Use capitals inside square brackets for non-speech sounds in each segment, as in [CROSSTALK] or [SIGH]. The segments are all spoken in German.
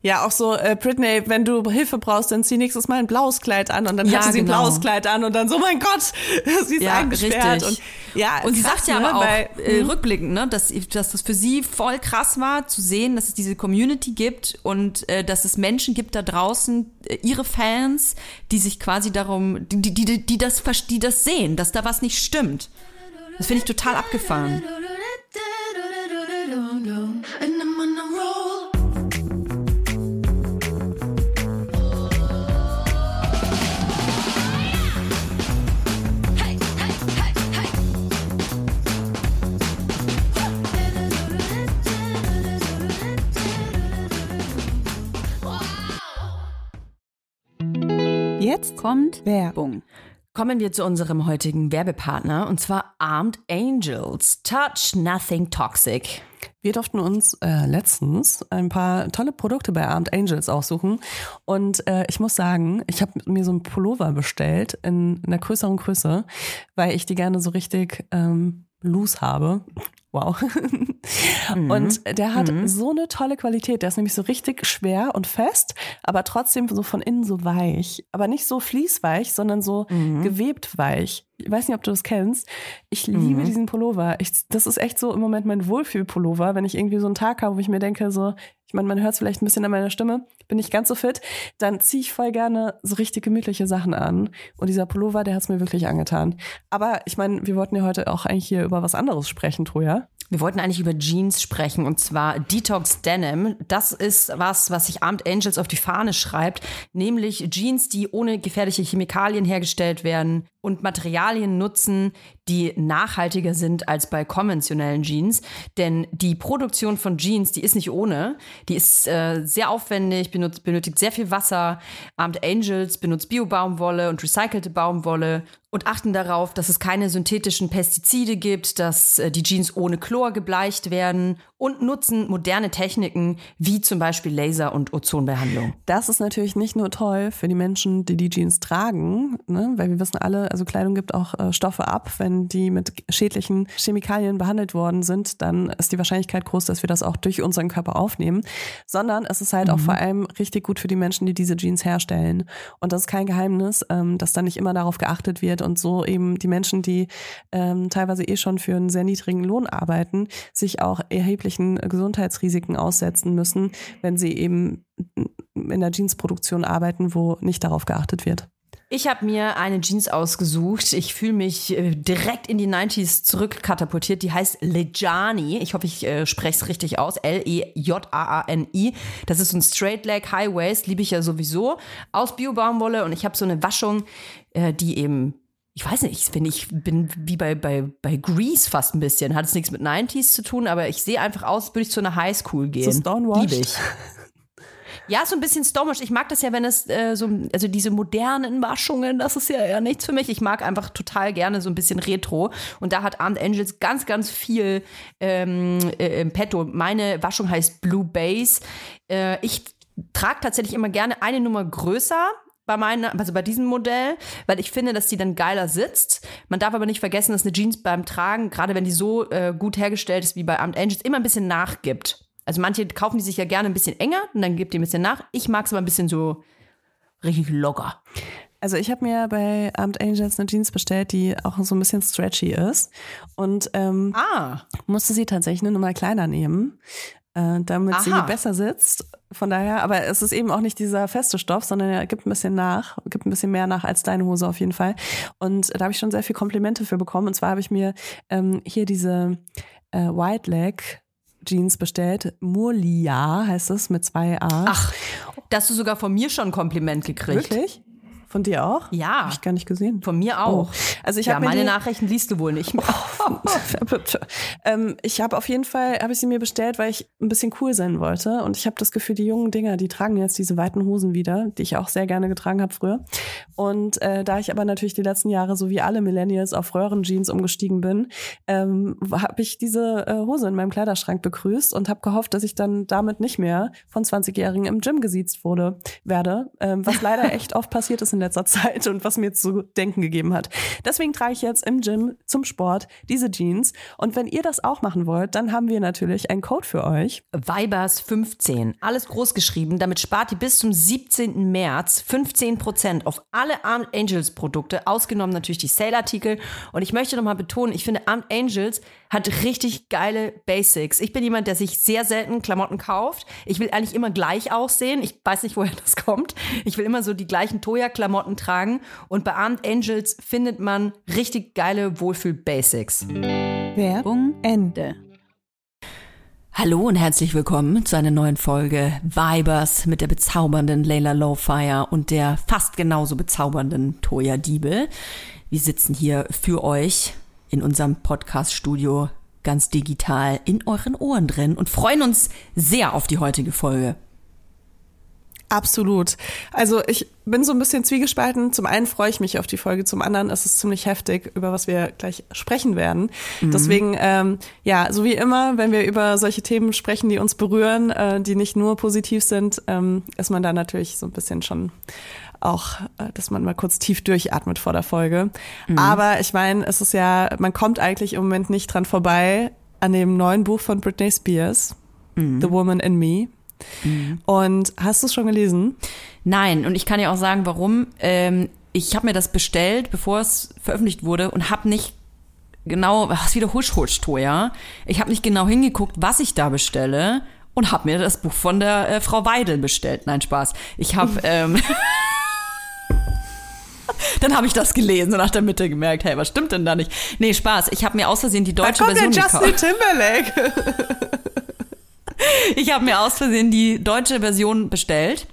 Ja, auch so, äh, Britney, wenn du Hilfe brauchst, dann zieh nächstes Mal ein blaues Kleid an und dann Ja, hatte sie ein genau. blaues Kleid an und dann so, mein Gott, [LAUGHS] sie ist Ja, eingesperrt. richtig. Und, ja, Und sie krass, sagt ja ne, aber auch weil- äh, rückblickend, ne, dass, dass das für sie voll krass war, zu sehen, dass es diese Community gibt und äh, dass es Menschen gibt da draußen, äh, ihre Fans, die sich quasi darum, die, die, die, die, das, die das sehen, dass da was nicht stimmt. Das finde ich total abgefahren. Jetzt Kommt Werbung. Kommen wir zu unserem heutigen Werbepartner und zwar Armed Angels. Touch Nothing Toxic. Wir durften uns äh, letztens ein paar tolle Produkte bei Armed Angels aussuchen. Und äh, ich muss sagen, ich habe mir so einen Pullover bestellt in einer größeren Größe, weil ich die gerne so richtig ähm, loose habe. Wow. Und der hat so eine tolle Qualität. Der ist nämlich so richtig schwer und fest, aber trotzdem so von innen so weich. Aber nicht so fließweich, sondern so gewebt weich. Ich weiß nicht, ob du das kennst. Ich liebe diesen Pullover. Ich, das ist echt so im Moment mein Wohlfühlpullover, wenn ich irgendwie so einen Tag habe, wo ich mir denke, so, ich meine, man hört es vielleicht ein bisschen an meiner Stimme, bin nicht ganz so fit, dann ziehe ich voll gerne so richtig gemütliche Sachen an. Und dieser Pullover, der hat es mir wirklich angetan. Aber ich meine, wir wollten ja heute auch eigentlich hier über was anderes sprechen, Troja. Wir wollten eigentlich über Jeans sprechen und zwar Detox Denim. Das ist was, was sich Armed Angels auf die Fahne schreibt, nämlich Jeans, die ohne gefährliche Chemikalien hergestellt werden und Materialien nutzen, die nachhaltiger sind als bei konventionellen Jeans. Denn die Produktion von Jeans, die ist nicht ohne. Die ist äh, sehr aufwendig, benutzt, benötigt sehr viel Wasser. Armed Angels benutzt Bio-Baumwolle und recycelte Baumwolle und achten darauf, dass es keine synthetischen Pestizide gibt, dass äh, die Jeans ohne Chlor gebleicht werden und nutzen moderne Techniken wie zum Beispiel Laser- und Ozonbehandlung. Das ist natürlich nicht nur toll für die Menschen, die die Jeans tragen, ne? weil wir wissen alle, also Kleidung gibt auch äh, Stoffe ab. Wenn die mit schädlichen Chemikalien behandelt worden sind, dann ist die Wahrscheinlichkeit groß, dass wir das auch durch unseren Körper aufnehmen. Sondern es ist halt auch vor allem richtig gut für die Menschen, die diese Jeans herstellen. Und das ist kein Geheimnis, ähm, dass da nicht immer darauf geachtet wird und so eben die Menschen, die ähm, teilweise eh schon für einen sehr niedrigen Lohn arbeiten, sich auch erheblichen Gesundheitsrisiken aussetzen müssen, wenn sie eben in der Jeansproduktion arbeiten, wo nicht darauf geachtet wird. Ich habe mir eine Jeans ausgesucht. Ich fühle mich äh, direkt in die 90s zurückkatapultiert. Die heißt Lejani. Ich hoffe, ich äh, spreche es richtig aus. L-E-J-A-A-N-I. Das ist so ein Straight Leg High Waist. Liebe ich ja sowieso. Aus Bio-Baumwolle. Und ich habe so eine Waschung, äh, die eben ich weiß nicht, ich finde, ich bin wie bei, bei, bei Grease fast ein bisschen. Hat es nichts mit 90s zu tun, aber ich sehe einfach aus, als würde ich zu einer Highschool gehen. So? Liebe ich. [LAUGHS] Ja, so ein bisschen stonewashed. Ich mag das ja, wenn es äh, so, also diese modernen Waschungen, das ist ja eher nichts für mich. Ich mag einfach total gerne so ein bisschen Retro. Und da hat Armed Angels ganz, ganz viel ähm, äh, im Petto. Meine Waschung heißt Blue Base. Äh, ich trage tatsächlich immer gerne eine Nummer größer bei meiner, also bei diesem Modell, weil ich finde, dass die dann geiler sitzt. Man darf aber nicht vergessen, dass eine Jeans beim Tragen, gerade wenn die so äh, gut hergestellt ist wie bei Armed Angels, immer ein bisschen nachgibt. Also manche kaufen die sich ja gerne ein bisschen enger und dann gibt die ein bisschen nach. Ich mag es aber ein bisschen so richtig locker. Also ich habe mir bei Armed Angels eine Jeans bestellt, die auch so ein bisschen stretchy ist und ähm, Ah, musste sie tatsächlich eine Nummer kleiner nehmen, äh, damit sie Aha. besser sitzt. Von daher, aber es ist eben auch nicht dieser feste Stoff, sondern er gibt ein bisschen nach, gibt ein bisschen mehr nach als deine Hose auf jeden Fall. Und da habe ich schon sehr viel Komplimente für bekommen. Und zwar habe ich mir ähm, hier diese äh, White Leg Jeans bestellt. Murlia heißt es mit zwei A. ach, da hast du sogar von mir schon ein Kompliment gekriegt. wirklich? Von dir auch? Ja. Habe ich gar nicht gesehen. Von mir auch. Oh. Also ich ja, meine die- Nachrichten liest du wohl nicht. ähm, ich habe auf jeden Fall, habe ich sie mir bestellt, weil ich ein bisschen cool sein wollte. Und ich habe das Gefühl, die jungen Dinger, die tragen jetzt diese weiten Hosen wieder, die ich auch sehr gerne getragen habe früher. Und äh, da ich aber natürlich die letzten Jahre, so wie alle Millennials, auf Röhrenjeans umgestiegen bin, ähm, habe ich diese äh, Hose in meinem Kleiderschrank begrüßt und habe gehofft, dass ich dann damit nicht mehr von 20-Jährigen im Gym gesiezt wurde, werde. Ähm, was leider [LAUGHS] echt oft passiert ist in in letzter Zeit und was mir zu denken gegeben hat. Deswegen trage ich jetzt im Gym zum Sport diese Jeans. Und wenn ihr das auch machen wollt, dann haben wir natürlich einen Code für euch. Vibers 15. Alles groß geschrieben. Damit spart ihr bis zum 17. März 15% auf alle Armed Angels Produkte, ausgenommen natürlich die Sale-Artikel. Und ich möchte nochmal betonen, ich finde Armed Angels hat richtig geile Basics. Ich bin jemand, der sich sehr selten Klamotten kauft. Ich will eigentlich immer gleich aussehen. Ich weiß nicht, woher [LAUGHS] das kommt. Ich will immer so die gleichen Toya-Klamotten tragen. Und bei Armed Angels findet man richtig geile Wohlfühl-Basics. Werbung Ende. Hallo und herzlich willkommen zu einer neuen Folge Vibers mit der bezaubernden Layla Lowfire und der fast genauso bezaubernden Toya Diebel. Wir sitzen hier für euch in unserem Podcast-Studio ganz digital in euren Ohren drin und freuen uns sehr auf die heutige Folge. Absolut. Also ich bin so ein bisschen zwiegespalten. Zum einen freue ich mich auf die Folge, zum anderen ist es ziemlich heftig, über was wir gleich sprechen werden. Mhm. Deswegen, ähm, ja, so wie immer, wenn wir über solche Themen sprechen, die uns berühren, äh, die nicht nur positiv sind, ähm, ist man da natürlich so ein bisschen schon auch, äh, dass man mal kurz tief durchatmet vor der Folge. Mhm. Aber ich meine, es ist ja, man kommt eigentlich im Moment nicht dran vorbei an dem neuen Buch von Britney Spears, mhm. The Woman in Me. Mhm. Und hast du es schon gelesen? Nein, und ich kann ja auch sagen, warum. Ähm, ich habe mir das bestellt, bevor es veröffentlicht wurde und habe nicht genau, was wieder husch husch ja. Ich habe nicht genau hingeguckt, was ich da bestelle und habe mir das Buch von der äh, Frau Weidel bestellt. Nein, Spaß. Ich habe [LAUGHS] ähm, [LAUGHS] Dann habe ich das gelesen und nach der Mitte gemerkt, hey, was stimmt denn da nicht? Nee, Spaß. Ich habe mir aus Versehen die deutsche da kommt Version der Justin Timberlake. [LAUGHS] [LAUGHS] ich habe mir aus Versehen die deutsche Version bestellt.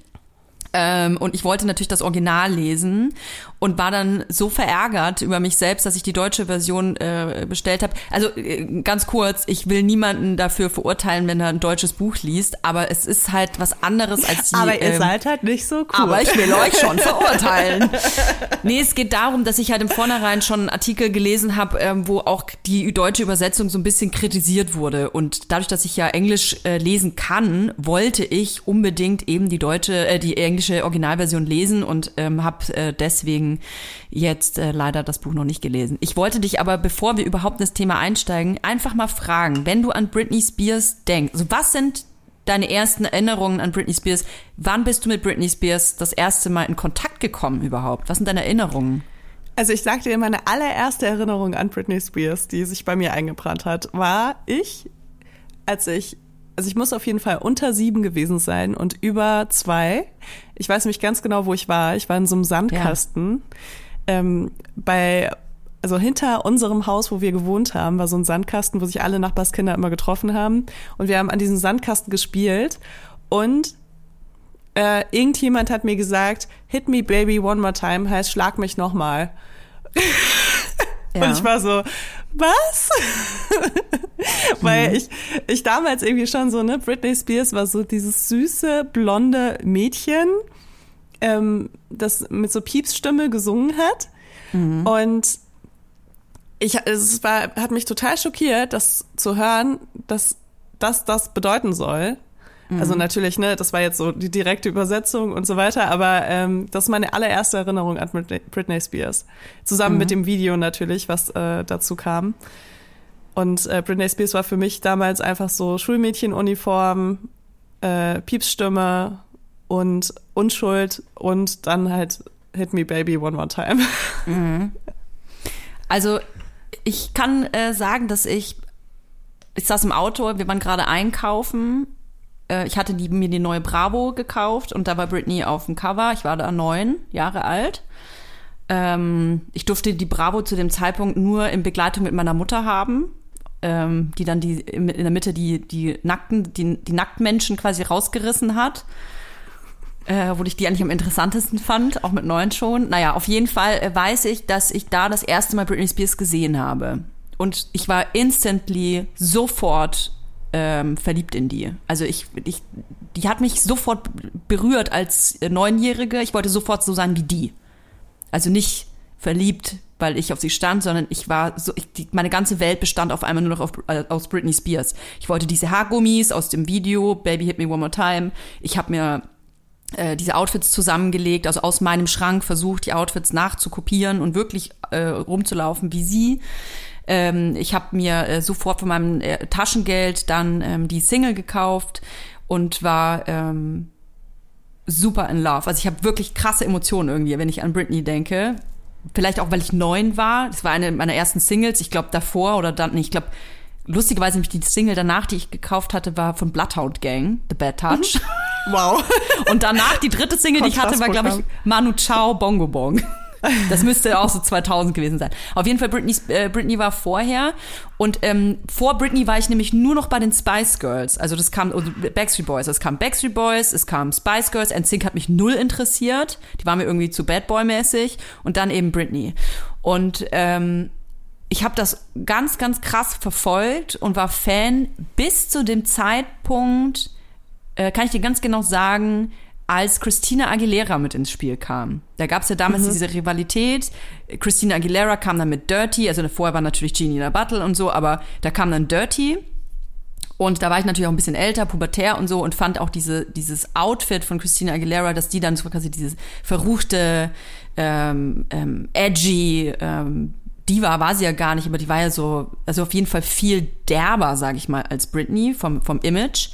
Ähm, und ich wollte natürlich das Original lesen und war dann so verärgert über mich selbst, dass ich die deutsche Version äh, bestellt habe. Also äh, ganz kurz, ich will niemanden dafür verurteilen, wenn er ein deutsches Buch liest, aber es ist halt was anderes als die. Aber ihr ähm, seid halt nicht so cool. Aber ich will euch schon [LAUGHS] verurteilen. nee, es geht darum, dass ich halt im Vornherein schon einen Artikel gelesen habe, ähm, wo auch die deutsche Übersetzung so ein bisschen kritisiert wurde. Und dadurch, dass ich ja Englisch äh, lesen kann, wollte ich unbedingt eben die deutsche, äh, die englische Originalversion lesen und ähm, habe äh, deswegen jetzt äh, leider das Buch noch nicht gelesen. Ich wollte dich aber, bevor wir überhaupt in das Thema einsteigen, einfach mal fragen, wenn du an Britney Spears denkst, also was sind deine ersten Erinnerungen an Britney Spears? Wann bist du mit Britney Spears das erste Mal in Kontakt gekommen überhaupt? Was sind deine Erinnerungen? Also ich sagte dir, meine allererste Erinnerung an Britney Spears, die sich bei mir eingebrannt hat, war ich, als ich also ich muss auf jeden Fall unter sieben gewesen sein und über zwei. Ich weiß nämlich ganz genau, wo ich war. Ich war in so einem Sandkasten. Ja. Ähm, bei, also hinter unserem Haus, wo wir gewohnt haben, war so ein Sandkasten, wo sich alle Nachbarskinder immer getroffen haben. Und wir haben an diesem Sandkasten gespielt. Und äh, irgendjemand hat mir gesagt, Hit me baby one more time heißt Schlag mich nochmal. [LAUGHS] Ja. Und ich war so, was? [LAUGHS] Weil mhm. ich, ich damals irgendwie schon so, ne, Britney Spears war so dieses süße, blonde Mädchen, ähm, das mit so Piepsstimme gesungen hat. Mhm. Und ich, es war, hat mich total schockiert, das zu hören, dass das das bedeuten soll. Also mhm. natürlich, ne, das war jetzt so die direkte Übersetzung und so weiter, aber ähm, das ist meine allererste Erinnerung an Britney, Britney Spears. Zusammen mhm. mit dem Video natürlich, was äh, dazu kam. Und äh, Britney Spears war für mich damals einfach so Schulmädchenuniform, äh, Piepsstimme und Unschuld und dann halt Hit Me Baby One More Time. [LAUGHS] Mhm. Also ich kann äh, sagen, dass ich, ich saß im Auto, wir waren gerade einkaufen äh, ich hatte die, mir die neue Bravo gekauft und da war Britney auf dem Cover. Ich war da neun Jahre alt. Ähm, ich durfte die Bravo zu dem Zeitpunkt nur in Begleitung mit meiner Mutter haben, ähm, die dann die in der Mitte die, die nackten, die, die Nacktmenschen quasi rausgerissen hat. Äh, wo ich die eigentlich am interessantesten fand, auch mit neun schon. Naja, auf jeden Fall äh, weiß ich, dass ich da das erste Mal Britney Spears gesehen habe. Und ich war instantly sofort ähm, verliebt in die. Also ich, ich, die hat mich sofort berührt als Neunjährige. Ich wollte sofort so sein wie die. Also nicht verliebt, weil ich auf sie stand, sondern ich war so, ich, die, meine ganze Welt bestand auf einmal nur noch auf, äh, aus Britney Spears. Ich wollte diese Haargummis aus dem Video, Baby Hit Me One More Time. Ich habe mir äh, diese Outfits zusammengelegt, also aus meinem Schrank versucht, die Outfits nachzukopieren und wirklich äh, rumzulaufen wie sie. Ähm, ich habe mir äh, sofort von meinem äh, Taschengeld dann ähm, die Single gekauft und war ähm, super in love. Also ich habe wirklich krasse Emotionen irgendwie, wenn ich an Britney denke. Vielleicht auch, weil ich neun war. Das war eine meiner ersten Singles. Ich glaube davor oder dann, ich glaube, lustigerweise nämlich die Single danach, die ich gekauft hatte, war von Bloodhound Gang, The Bad Touch. Wow. [LAUGHS] Und danach die dritte Single, die ich hatte, war glaube ich Manu Chao Bongo Bong. Das müsste auch so 2000 gewesen sein. Auf jeden Fall, Britney, äh, Britney war vorher. Und ähm, vor Britney war ich nämlich nur noch bei den Spice Girls. Also das kam, also Backstreet Boys. Es kam Backstreet Boys, es kam Spice Girls. NSYNC hat mich null interessiert. Die waren mir irgendwie zu Bad Boy mäßig. Und dann eben Britney. Und ähm, ich habe das ganz, ganz krass verfolgt und war Fan bis zu dem Zeitpunkt, äh, kann ich dir ganz genau sagen, als Christina Aguilera mit ins Spiel kam. Da gab es ja damals mhm. diese Rivalität. Christina Aguilera kam dann mit Dirty, also vorher war natürlich Genie in der Battle und so, aber da kam dann Dirty. Und da war ich natürlich auch ein bisschen älter, pubertär und so und fand auch diese, dieses Outfit von Christina Aguilera, dass die dann so quasi dieses verruchte, ähm, ähm, edgy, ähm, Diva war sie ja gar nicht, aber die war ja so, also auf jeden Fall viel derber, sage ich mal, als Britney vom, vom Image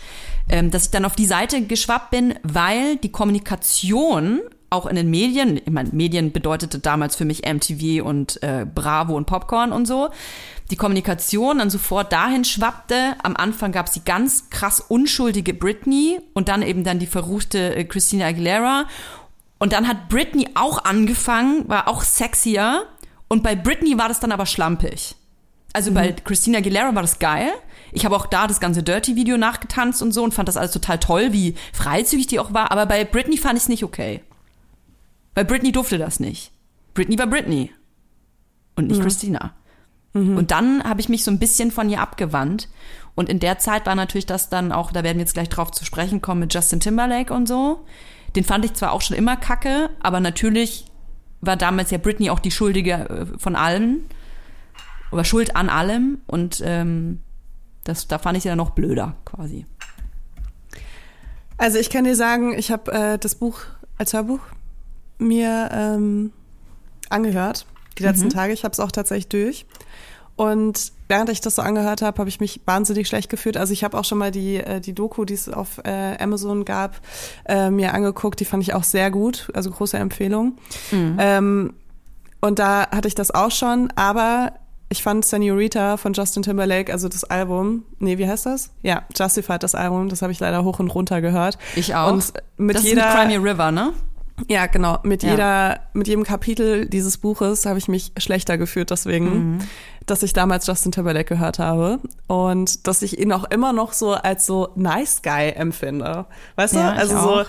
ähm, dass ich dann auf die Seite geschwappt bin, weil die Kommunikation auch in den Medien, ich meine, Medien bedeutete damals für mich MTV und äh, Bravo und Popcorn und so, die Kommunikation dann sofort dahin schwappte. Am Anfang gab es die ganz krass unschuldige Britney und dann eben dann die verruchte äh, Christina Aguilera. Und dann hat Britney auch angefangen, war auch sexier. Und bei Britney war das dann aber schlampig. Also mhm. bei Christina Aguilera war das geil. Ich habe auch da das ganze Dirty-Video nachgetanzt und so und fand das alles total toll, wie freizügig die auch war. Aber bei Britney fand ich es nicht okay. Bei Britney durfte das nicht. Britney war Britney. Und nicht mhm. Christina. Mhm. Und dann habe ich mich so ein bisschen von ihr abgewandt. Und in der Zeit war natürlich das dann auch, da werden wir jetzt gleich drauf zu sprechen kommen, mit Justin Timberlake und so. Den fand ich zwar auch schon immer kacke, aber natürlich war damals ja Britney auch die Schuldige äh, von allem. Oder schuld an allem. Und ähm, das, da fand ich sie dann noch blöder quasi. Also ich kann dir sagen, ich habe äh, das Buch als Hörbuch mir ähm, angehört, die letzten mhm. Tage. Ich habe es auch tatsächlich durch. Und während ich das so angehört habe, habe ich mich wahnsinnig schlecht gefühlt. Also ich habe auch schon mal die, äh, die Doku, die es auf äh, Amazon gab, äh, mir angeguckt. Die fand ich auch sehr gut. Also große Empfehlung. Mhm. Ähm, und da hatte ich das auch schon. Aber ich fand Senorita von Justin Timberlake, also das Album, nee, wie heißt das? Ja, Justified, das Album, das habe ich leider hoch und runter gehört. Ich auch. Und mit das jeder, ist mit Crimey River, ne? Ja, genau. Mit ja. jeder, mit jedem Kapitel dieses Buches habe ich mich schlechter gefühlt deswegen, mhm. dass ich damals Justin Timberlake gehört habe und dass ich ihn auch immer noch so als so nice guy empfinde. Weißt ja, du? Also so,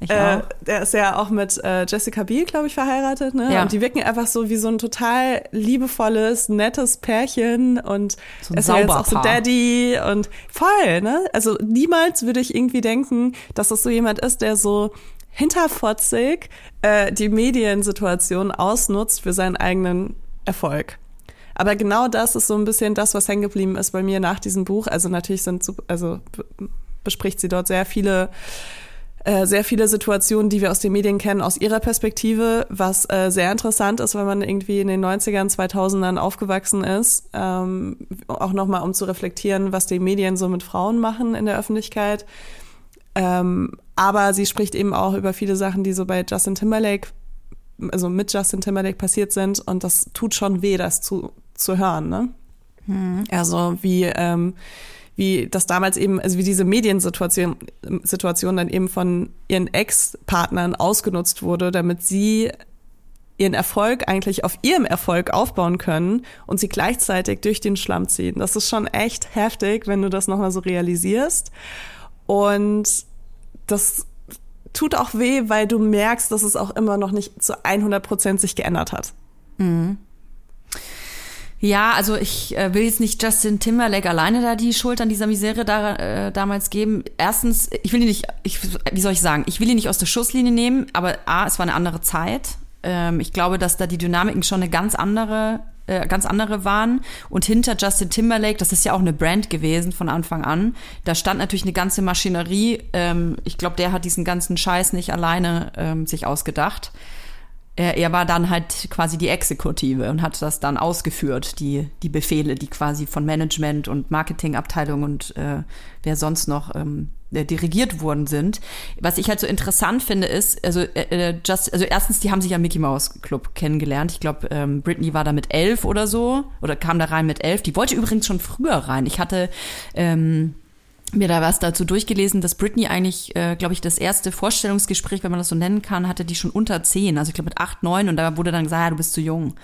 äh, der ist ja auch mit äh, Jessica Biel, glaube ich, verheiratet, ne? Ja. Und die wirken einfach so wie so ein total liebevolles, nettes Pärchen und so er ist ja jetzt auch so Daddy und voll, ne? Also niemals würde ich irgendwie denken, dass das so jemand ist, der so hinterfotzig äh, die Mediensituation ausnutzt für seinen eigenen Erfolg. Aber genau das ist so ein bisschen das, was hängen geblieben ist bei mir nach diesem Buch. Also natürlich sind, also bespricht sie dort sehr viele äh, sehr viele Situationen, die wir aus den Medien kennen, aus ihrer Perspektive, was äh, sehr interessant ist, wenn man irgendwie in den 90ern, 2000ern aufgewachsen ist, ähm, auch nochmal um zu reflektieren, was die Medien so mit Frauen machen in der Öffentlichkeit. Ähm, aber sie spricht eben auch über viele Sachen, die so bei Justin Timberlake, also mit Justin Timberlake passiert sind und das tut schon weh, das zu, zu hören, ne? Hm. Also wie ähm, wie das damals eben, also wie diese Mediensituation Situation dann eben von ihren Ex-Partnern ausgenutzt wurde, damit sie ihren Erfolg eigentlich auf ihrem Erfolg aufbauen können und sie gleichzeitig durch den Schlamm ziehen. Das ist schon echt heftig, wenn du das nochmal so realisierst. Und das tut auch weh, weil du merkst, dass es auch immer noch nicht zu 100 Prozent sich geändert hat. Mhm. Ja, also ich äh, will jetzt nicht Justin Timberlake alleine da die Schuld an dieser Misere da, äh, damals geben. Erstens, ich will ihn nicht, ich, wie soll ich sagen, ich will ihn nicht aus der Schusslinie nehmen, aber A, es war eine andere Zeit. Ähm, ich glaube, dass da die Dynamiken schon eine ganz andere äh, ganz andere waren. Und hinter Justin Timberlake, das ist ja auch eine Brand gewesen von Anfang an, da stand natürlich eine ganze Maschinerie. Ähm, ich glaube, der hat diesen ganzen Scheiß nicht alleine ähm, sich ausgedacht. Er, er war dann halt quasi die Exekutive und hat das dann ausgeführt, die, die Befehle, die quasi von Management und Marketingabteilung und äh, wer sonst noch ähm, äh, dirigiert worden sind. Was ich halt so interessant finde, ist, also, äh, äh, just, also erstens, die haben sich am Mickey Mouse Club kennengelernt. Ich glaube, ähm, Britney war da mit elf oder so, oder kam da rein mit elf. Die wollte übrigens schon früher rein. Ich hatte ähm, mir da was dazu durchgelesen, dass Britney eigentlich, äh, glaube ich, das erste Vorstellungsgespräch, wenn man das so nennen kann, hatte die schon unter zehn, also ich glaube mit acht, neun und da wurde dann gesagt, ja, du bist zu jung.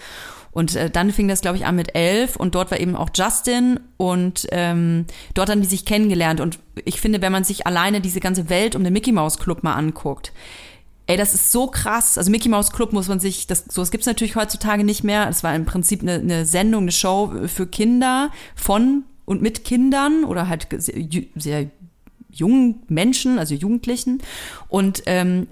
Und äh, dann fing das, glaube ich, an mit elf und dort war eben auch Justin und ähm, dort haben die sich kennengelernt. Und ich finde, wenn man sich alleine diese ganze Welt um den Mickey Mouse Club mal anguckt, ey, das ist so krass. Also Mickey Mouse Club muss man sich, das, so, das gibt's natürlich heutzutage nicht mehr. Es war im Prinzip eine, eine Sendung, eine Show für Kinder von und mit Kindern oder halt sehr, sehr jungen Menschen, also Jugendlichen. Und ähm,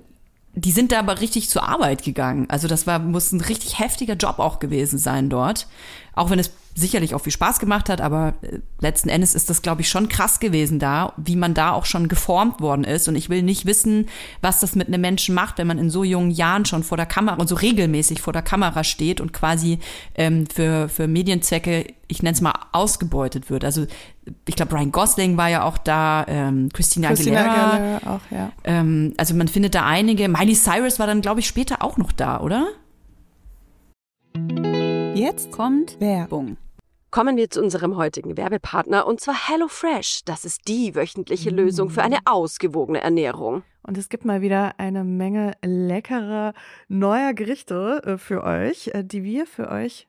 die sind da aber richtig zur Arbeit gegangen. Also das war, muss ein richtig heftiger Job auch gewesen sein dort. Auch wenn es sicherlich auch viel Spaß gemacht hat, aber äh, letzten Endes ist das, glaube ich, schon krass gewesen da, wie man da auch schon geformt worden ist. Und ich will nicht wissen, was das mit einem Menschen macht, wenn man in so jungen Jahren schon vor der Kamera und so regelmäßig vor der Kamera steht und quasi ähm, für, für Medienzwecke, ich nenne es mal, ausgebeutet wird. Also ich glaube, Ryan Gosling war ja auch da, ähm, Christina, Christina Aguilera. Aguilera auch, ja. Ähm, also man findet da einige. Miley Cyrus war dann, glaube ich, später auch noch da, oder? Jetzt kommt Werbung. Kommen wir zu unserem heutigen Werbepartner und zwar HelloFresh. Das ist die wöchentliche Lösung für eine ausgewogene Ernährung. Und es gibt mal wieder eine Menge leckerer neuer Gerichte äh, für euch, äh, die wir für euch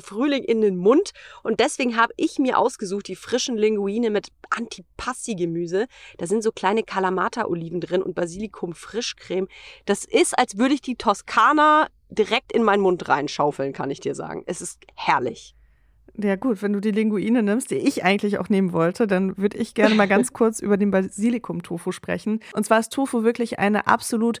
Frühling in den Mund. Und deswegen habe ich mir ausgesucht die frischen Linguine mit Antipasti-Gemüse. Da sind so kleine Kalamata-Oliven drin und Basilikum-Frischcreme. Das ist, als würde ich die Toskana direkt in meinen Mund reinschaufeln, kann ich dir sagen. Es ist herrlich. Ja gut, wenn du die Linguine nimmst, die ich eigentlich auch nehmen wollte, dann würde ich gerne mal ganz [LAUGHS] kurz über den Basilikum-Tofu sprechen. Und zwar ist Tofu wirklich eine absolut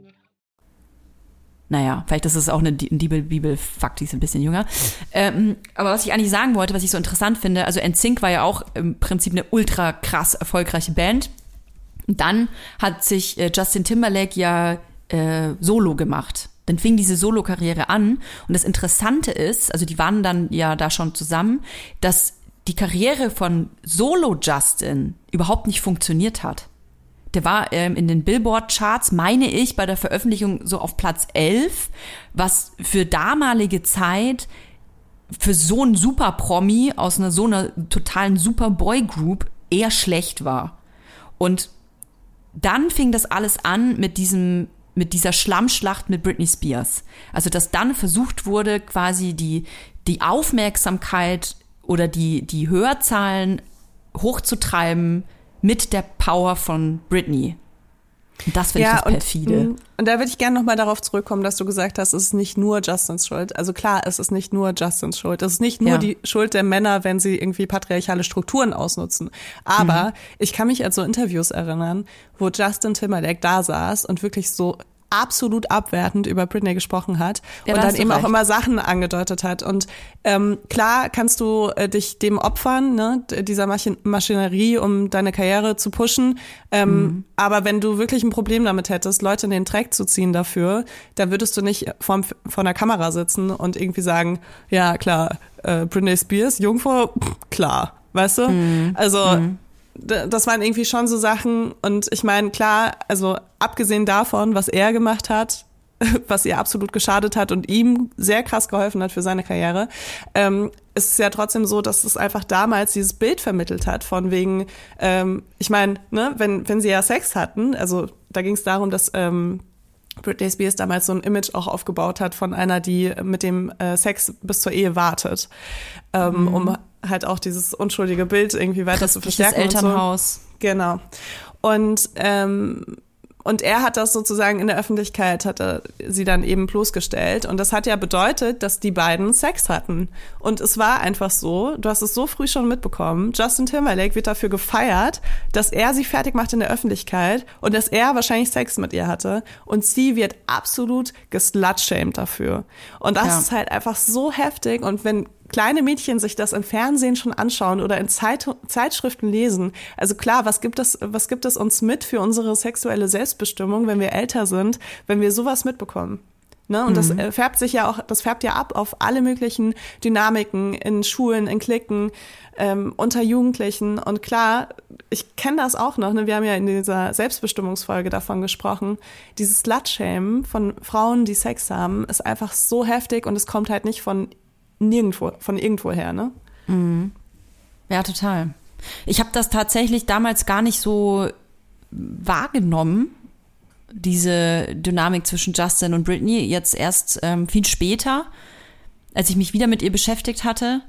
Naja, vielleicht ist es auch eine Bibel-Bibel-Fakt, die ist ein bisschen jünger. Ähm, aber was ich eigentlich sagen wollte, was ich so interessant finde, also NSYNC war ja auch im Prinzip eine ultra krass erfolgreiche Band. Dann hat sich äh, Justin Timberlake ja äh, Solo gemacht. Dann fing diese Solo-Karriere an. Und das Interessante ist, also die waren dann ja da schon zusammen, dass die Karriere von Solo-Justin überhaupt nicht funktioniert hat. Der war ähm, in den Billboard-Charts, meine ich, bei der Veröffentlichung so auf Platz 11, was für damalige Zeit für so einen Super-Promi aus einer so einer totalen Super-Boy-Group eher schlecht war. Und dann fing das alles an mit diesem mit dieser Schlammschlacht mit Britney Spears. Also dass dann versucht wurde, quasi die die Aufmerksamkeit oder die die Hörzahlen hochzutreiben mit der Power von Britney. Das finde ich das perfide. Und, und da würde ich gerne nochmal darauf zurückkommen, dass du gesagt hast, es ist nicht nur Justins Schuld. Also klar, es ist nicht nur Justins Schuld. Es ist nicht nur Ja. die Schuld der Männer, wenn sie irgendwie patriarchale Strukturen ausnutzen. Aber Mhm. ich kann mich an so Interviews erinnern, wo Justin Timberlake da saß und wirklich so absolut abwertend über Britney gesprochen hat Ja, und da dann eben auch recht. immer Sachen angedeutet hat. Und ähm, klar kannst du äh, dich dem opfern, ne, dieser Maschin Maschinerie, um deine Karriere zu pushen. Ähm, Mhm. Aber wenn du wirklich ein Problem damit hättest, Leute in den Dreck zu ziehen dafür, dann würdest du nicht vorm, vor einer Kamera sitzen und irgendwie sagen, ja klar, äh, Britney Spears, Jungfrau, pff, klar, weißt du? Mhm. Also d- das waren irgendwie schon so Sachen. Und ich meine, klar, also abgesehen davon, was er gemacht hat, [LAUGHS] was ihr absolut geschadet hat und ihm sehr krass geholfen hat für seine Karriere, ähm, ist es ja trotzdem so, dass es einfach damals dieses Bild vermittelt hat von wegen, ähm, ich meine, ne, wenn, wenn sie ja Sex hatten, also da ging es darum, dass ähm, Britney Spears damals so ein Image auch aufgebaut hat von einer, die mit dem äh, Sex bis zur Ehe wartet, ähm, um halt auch dieses unschuldige Bild irgendwie weiter zu verstärken. und so. Elternhaus. Genau. Und ähm, und er hat das sozusagen in der Öffentlichkeit, hat er sie dann eben bloßgestellt. Und das hat ja bedeutet, dass die beiden Sex hatten. Und es war einfach so, du hast es so früh schon mitbekommen, Justin Timberlake wird dafür gefeiert, dass er sie fertig macht in der Öffentlichkeit und dass er wahrscheinlich Sex mit ihr hatte. Und sie wird absolut geslutshamed dafür. Und das Ja. ist halt einfach so heftig. Und wenn kleine Mädchen sich das im Fernsehen schon anschauen oder in Zeit, Zeitschriften lesen. Also klar, was gibt es, was gibt es uns mit für unsere sexuelle Selbstbestimmung, wenn wir älter sind, wenn wir sowas mitbekommen? Ne? Und das äh, färbt sich ja auch, das färbt ja ab auf alle möglichen Dynamiken in Schulen, in Klicken, ähm, unter Jugendlichen. Und klar, ich kenne das auch noch, ne? wir haben ja in dieser Selbstbestimmungsfolge davon gesprochen. Dieses Slutshamen von Frauen, die Sex haben, ist einfach so heftig und es kommt halt nicht von nirgendwo, von irgendwo her, ne? Ja, total. Ich habe das tatsächlich damals gar nicht so wahrgenommen, diese Dynamik zwischen Justin und Britney, jetzt erst ähm, viel später, als ich mich wieder mit ihr beschäftigt hatte.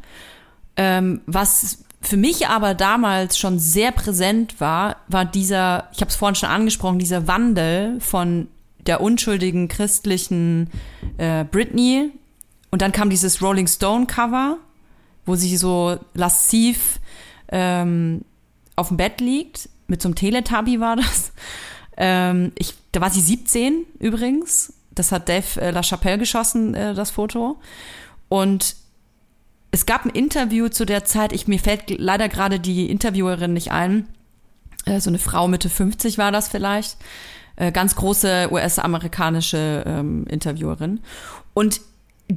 Ähm, was für mich aber damals schon sehr präsent war, war dieser, ich habe es vorhin schon angesprochen, dieser Wandel von der unschuldigen christlichen äh, Britney und dann kam dieses Rolling Stone Cover, wo sie so lasziv ähm, auf dem Bett liegt. Mit so einem Teletubby war das. Ähm, ich, da war sie 17 übrigens. Das hat Dave äh, LaChapelle geschossen, äh, das Foto. Und es gab ein Interview zu der Zeit, ich, mir fällt leider gerade die Interviewerin nicht ein. Äh, so eine Frau Mitte 50 war das vielleicht. Äh, ganz große US-amerikanische ähm, Interviewerin. Und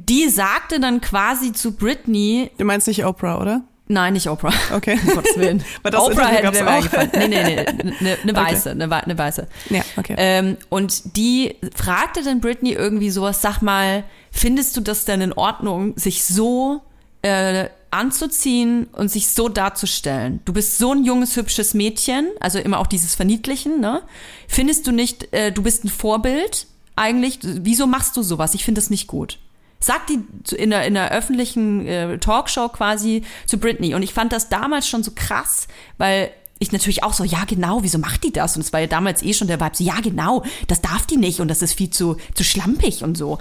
die sagte dann quasi zu Britney, Du meinst nicht Oprah, oder? nein, nicht Oprah. Okay. [LAUGHS] Um Gottes Willen. [LAUGHS] Oprah hätte mir auch. eingefallen. Nee, nee, nee, eine [LAUGHS] ne weiße, eine wei- ne weiße. Ja, okay. Ähm, und die fragte dann Britney irgendwie sowas, sag mal, findest du das denn in Ordnung, sich so äh, anzuziehen und sich so darzustellen? Du bist so ein junges, hübsches Mädchen, also immer auch dieses Verniedlichen, ne? Findest du nicht, äh, du bist ein Vorbild eigentlich? Wieso machst du sowas? Ich finde das nicht gut. Sagt die in der, in der öffentlichen äh, Talkshow quasi zu Britney. Und ich fand das damals schon so krass, weil ich natürlich auch so, ja genau, wieso macht die das? Und es war ja damals eh schon der Vibe, so, ja genau, das darf die nicht und das ist viel zu, zu schlampig und so.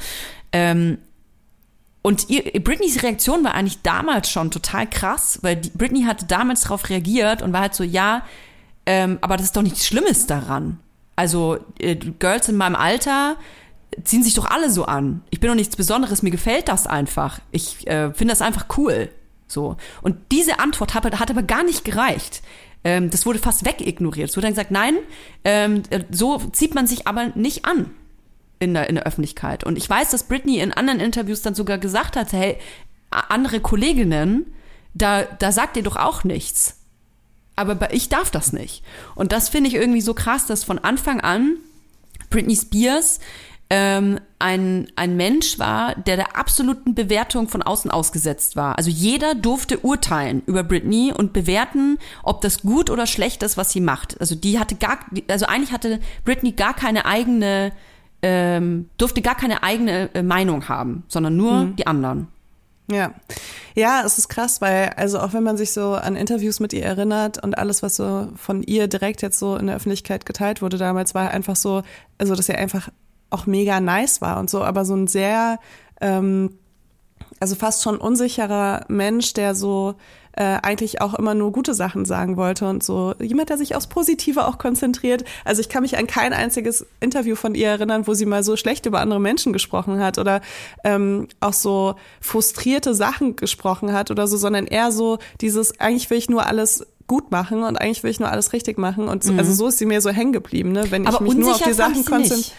Ähm, und ihr, Britneys Reaktion war eigentlich damals schon total krass, weil die, Britney hatte damals darauf reagiert und war halt so, ja, ähm, aber das ist doch nichts Schlimmes daran. Also äh, Girls in meinem Alter ziehen sich doch alle so an. Ich bin doch nichts Besonderes, mir gefällt das einfach. Ich äh, finde das einfach cool. So. Und diese Antwort hat, hat aber gar nicht gereicht. Ähm, das wurde fast wegignoriert. Es wurde dann gesagt, nein, ähm, äh, so zieht man sich aber nicht an in der, in der Öffentlichkeit. Und ich weiß, dass Britney in anderen Interviews dann sogar gesagt hat, hey, andere Kolleginnen, da, da sagt ihr doch auch nichts. aber ich darf das nicht. Und das finde ich irgendwie so krass, dass von Anfang an Britney Spears ähm, ein, ein Mensch war, der der absoluten Bewertung von außen ausgesetzt war. Also jeder durfte urteilen über Britney und bewerten, ob das gut oder schlecht ist, was sie macht. Also die hatte gar, also eigentlich hatte Britney gar keine eigene, ähm, durfte gar keine eigene äh, Meinung haben, sondern nur mhm. die anderen. Ja. Ja, es ist krass, weil, also auch wenn man sich so an Interviews mit ihr erinnert und alles, was so von ihr direkt jetzt so in der Öffentlichkeit geteilt wurde damals, war einfach so, also dass er einfach auch mega nice war und so, aber so ein sehr, ähm, also fast schon unsicherer Mensch, der so äh, eigentlich auch immer nur gute Sachen sagen wollte und so jemand, der sich aufs Positive auch konzentriert. Also ich kann mich an kein einziges Interview von ihr erinnern, wo sie mal so schlecht über andere Menschen gesprochen hat oder ähm, auch so frustrierte Sachen gesprochen hat oder so, sondern eher so dieses, eigentlich will ich nur alles gut machen und eigentlich will ich nur alles richtig machen und so, mhm. also so ist sie mir so hängen geblieben, ne? wenn Aber ich mich nur auf die Sachen konzentriere.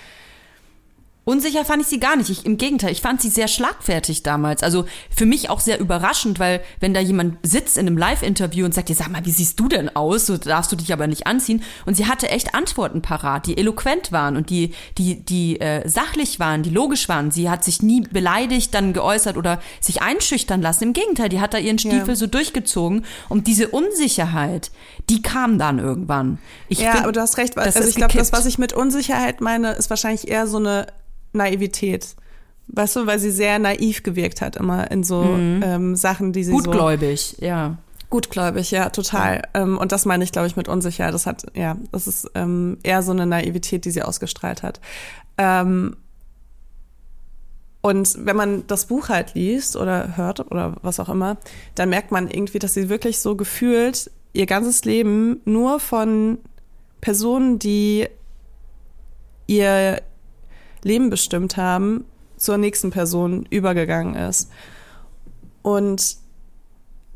Unsicher fand ich sie gar nicht. Ich, Im Gegenteil, ich fand sie sehr schlagfertig damals. Also für mich auch sehr überraschend, weil wenn da jemand sitzt in einem Live-Interview und sagt, dir, sag mal, wie siehst du denn aus? So darfst du dich aber nicht anziehen. Und sie hatte echt Antworten parat, die eloquent waren und die, die, die äh, sachlich waren, die logisch waren. Sie hat sich nie beleidigt dann geäußert oder sich einschüchtern lassen. Im Gegenteil, die hat da ihren Stiefel ja. so durchgezogen. Und diese Unsicherheit, die kam dann irgendwann. Ich ja, find, aber du hast recht. Also ich glaube, das, was ich mit Unsicherheit meine, ist wahrscheinlich eher so eine Naivität. Weißt du, weil sie sehr naiv gewirkt hat immer in so mhm. ähm, Sachen, die sie Gutgläubig, so ja. Gutgläubig, ja, total. Ja. Ähm, und das meine ich, glaube ich, mit unsicher. Das hat, ja, das ist ähm, eher so eine Naivität, die sie ausgestrahlt hat. Ähm, und wenn man das Buch halt liest oder hört oder was auch immer, dann merkt man irgendwie, dass sie wirklich so gefühlt ihr ganzes Leben nur von Personen, die ihr Leben bestimmt haben, zur nächsten Person übergegangen ist. Und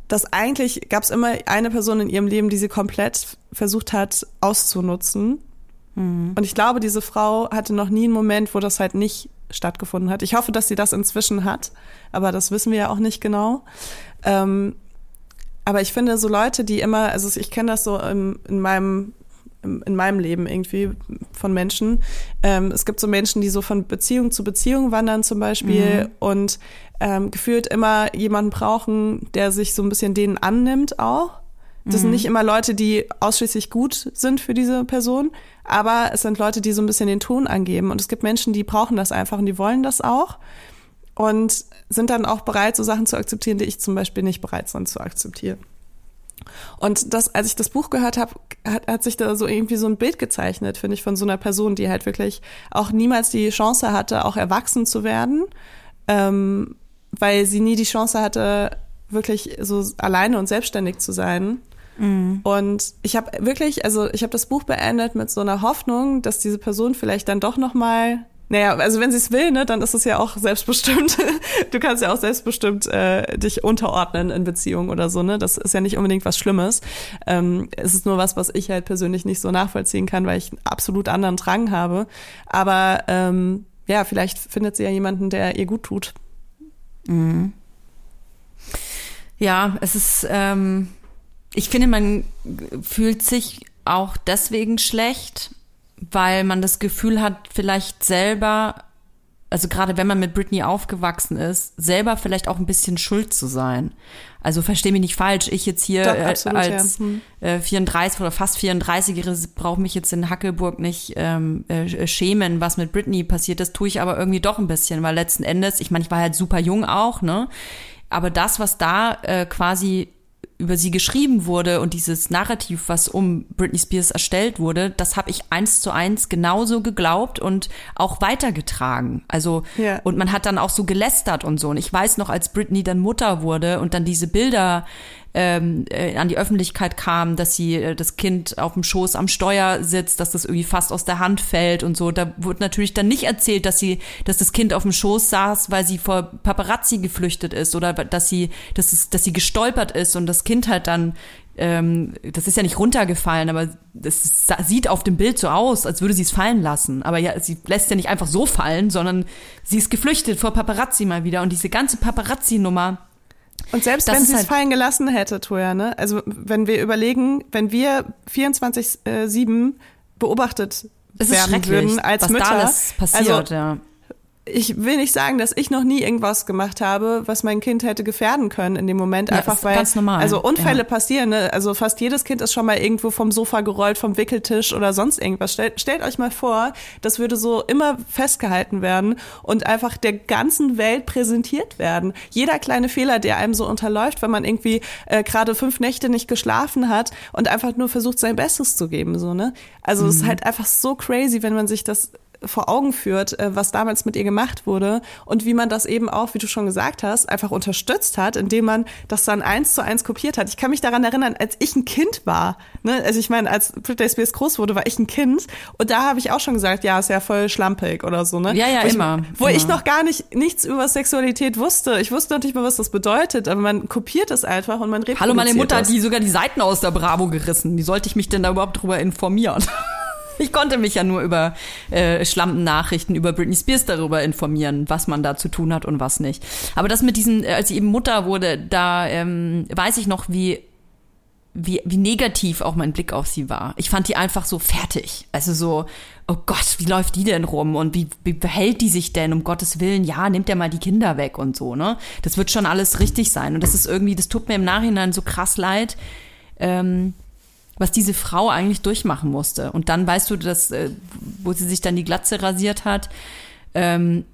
das eigentlich gab es immer eine Person in ihrem Leben, die sie komplett versucht hat auszunutzen. Mhm. Und ich glaube, diese Frau hatte noch nie einen Moment, wo das halt nicht stattgefunden hat. Ich hoffe, dass sie das inzwischen hat, aber das wissen wir ja auch nicht genau. Ähm, aber ich finde so Leute, die immer, also ich kenne das so in, in meinem in meinem Leben irgendwie von Menschen. Ähm, es gibt so Menschen, die so von Beziehung zu Beziehung wandern zum Beispiel mhm. und ähm, gefühlt immer jemanden brauchen, der sich so ein bisschen denen annimmt auch. Das mhm. sind nicht immer Leute, die ausschließlich gut sind für diese Person, aber es sind Leute, die so ein bisschen den Ton angeben. Und es gibt Menschen, die brauchen das einfach und die wollen das auch und sind dann auch bereit, so Sachen zu akzeptieren, die ich zum Beispiel nicht bereit bin zu akzeptieren. Und das, als ich das Buch gehört habe, hat, hat sich da so irgendwie so ein Bild gezeichnet, finde ich, von so einer Person, die halt wirklich auch niemals die Chance hatte, auch erwachsen zu werden, ähm, weil sie nie die Chance hatte, wirklich so alleine und selbstständig zu sein. Mhm. Und ich habe wirklich, also ich habe das Buch beendet mit so einer Hoffnung, dass diese Person vielleicht dann doch noch mal naja, also wenn sie es will, ne, dann ist es ja auch selbstbestimmt. [LAUGHS] Du kannst ja auch selbstbestimmt äh, dich unterordnen in Beziehungen oder so, ne? Das ist ja nicht unbedingt was Schlimmes. Ähm, es ist nur was, was ich halt persönlich nicht so nachvollziehen kann, weil ich einen absolut anderen Drang habe. Aber ähm, ja, vielleicht findet sie ja jemanden, der ihr gut tut. Mhm. Ja, es ist, ähm, ich finde, man fühlt sich auch deswegen schlecht, weil man das Gefühl hat, vielleicht selber, also gerade wenn man mit Britney aufgewachsen ist, selber vielleicht auch ein bisschen schuld zu sein. Also verstehe mich nicht falsch, ich jetzt hier Doch, absolut, als ja. hm. äh, 34 oder fast 34-Jährige brauche mich jetzt in Hackelburg nicht ähm, äh, schämen, was mit Britney passiert ist, tue ich aber irgendwie doch ein bisschen, weil letzten Endes, ich meine, ich war halt super jung auch, ne? Aber das, was da äh, quasi über sie geschrieben wurde und dieses Narrativ, was um Britney Spears erstellt wurde, das habe ich eins zu eins genauso geglaubt und auch weitergetragen. Also ja. und man hat dann auch so gelästert und so. Und ich weiß noch, als Britney dann Mutter wurde und dann diese Bilder ähm, äh, an die Öffentlichkeit kam, dass sie äh, das Kind auf dem Schoß am Steuer sitzt, dass das irgendwie fast aus der Hand fällt und so. Da wurde natürlich dann nicht erzählt, dass sie, dass das Kind auf dem Schoß saß, weil sie vor Paparazzi geflüchtet ist oder dass sie, dass es, dass sie gestolpert ist und das Kind halt dann ähm, das ist ja nicht runtergefallen, aber das sieht auf dem Bild so aus, als würde sie es fallen lassen. Aber ja, sie lässt ja nicht einfach so fallen, sondern sie ist geflüchtet vor Paparazzi mal wieder. Und diese ganze Paparazzi-Nummer, Und selbst Das wenn sie es halt- fallen gelassen hätte, Toja, ne? Also wenn wir überlegen, wenn wir 24-7 beobachtet Es ist werden würden als was Mütter. da alles passiert, also, ja. Ich will nicht sagen, dass ich noch nie irgendwas gemacht habe, was mein Kind hätte gefährden können in dem Moment. Ja, einfach ist weil, ganz normal, also Unfälle ja. passieren. Ne? Also fast jedes Kind ist schon mal irgendwo vom Sofa gerollt, vom Wickeltisch oder sonst irgendwas. Stellt, stellt euch mal vor, das würde so immer festgehalten werden und einfach der ganzen Welt präsentiert werden. Jeder kleine Fehler, der einem so unterläuft, wenn man irgendwie äh, gerade fünf Nächte nicht geschlafen hat und einfach nur versucht, sein Bestes zu geben. So, ne? Also es ist halt einfach so crazy, wenn man sich das vor Augen führt, äh, was damals mit ihr gemacht wurde und wie man das eben auch, wie du schon gesagt hast, einfach unterstützt hat, indem man das dann eins zu eins kopiert hat. Ich kann mich daran erinnern, als ich ein Kind war, ne? also ich meine, als Britney Spears groß wurde, war ich ein Kind und da habe ich auch schon gesagt, ja, ist ja voll schlampig oder so, ne? Ja, ja, wo ich, immer, Wo ich immer. noch gar nicht nichts über Sexualität wusste. Ich wusste noch nicht mal, was das bedeutet, aber man kopiert es einfach und man reproduziert Hallo, meine Mutter hat die sogar die Seiten aus der Bravo gerissen. Wie sollte ich mich denn da überhaupt drüber informieren? [LAUGHS] [LAUGHS] Ich konnte mich ja nur über äh, Schlampen-Nachrichten über Britney Spears darüber informieren, was man da zu tun hat und was nicht. Aber das mit diesen, äh, als sie eben Mutter wurde, da ähm, weiß ich noch, wie wie, wie negativ auch mein Blick auf sie war. Ich fand die einfach so fertig. Also so, oh Gott, wie läuft die denn rum und wie, wie behält die sich denn, um Gottes Willen, ja, nimmt der mal die Kinder weg und so, ne? Das wird schon alles richtig sein. Und das ist irgendwie, das tut mir im Nachhinein so krass leid, ähm, was diese Frau eigentlich durchmachen musste. Und dann weißt du, dass, äh, wo sie sich dann die Glatze rasiert hat, ähm,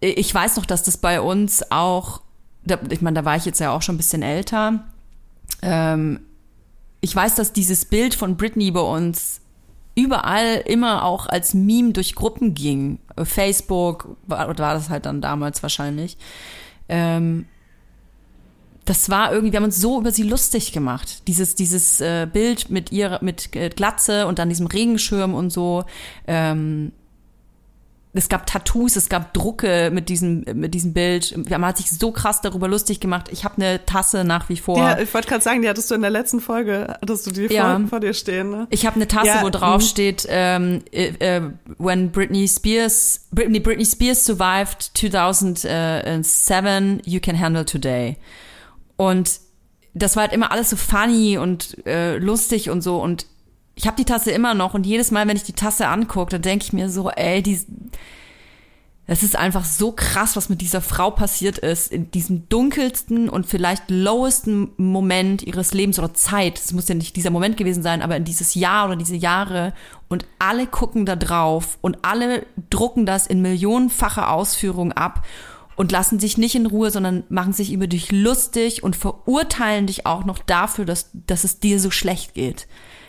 ich weiß noch, dass das bei uns auch, ich meine, da war ich jetzt ja auch schon ein bisschen älter, ähm, ich weiß, dass dieses Bild von Britney bei uns überall immer auch als Meme durch Gruppen ging. Facebook war, war das halt dann damals wahrscheinlich. Ähm, das war irgendwie, wir haben uns so über sie lustig gemacht. Dieses, dieses äh, Bild mit ihrer, mit äh, Glatze und dann diesem Regenschirm und so. Ähm, es gab Tattoos, es gab Drucke mit diesem, mit diesem Bild. Man hat sich so krass darüber lustig gemacht. Ich habe eine Tasse nach wie vor. Ja, ich wollte gerade sagen, die hattest du in der letzten Folge, hattest du die Ja. vor, vor dir stehen, ne? Ich habe eine Tasse, Ja, wo drauf mhm. steht, ähm, äh, äh, when Britney Spears, Britney, Britney Spears survived 2007, you can handle today. Und das war halt immer alles so funny und äh, lustig und so. Und ich habe die Tasse immer noch und jedes Mal, wenn ich die Tasse angucke, dann denke ich mir so, ey, die, es ist einfach so krass, was mit dieser Frau passiert ist, in diesem dunkelsten und vielleicht lowesten Moment ihres Lebens oder Zeit. Es muss ja nicht dieser Moment gewesen sein, aber in dieses Jahr oder diese Jahre. Und alle gucken da drauf und alle drucken das in millionenfacher Ausführung ab und lassen sich nicht in Ruhe, sondern machen sich über dich lustig und verurteilen dich auch noch dafür, dass, dass es dir so schlecht geht.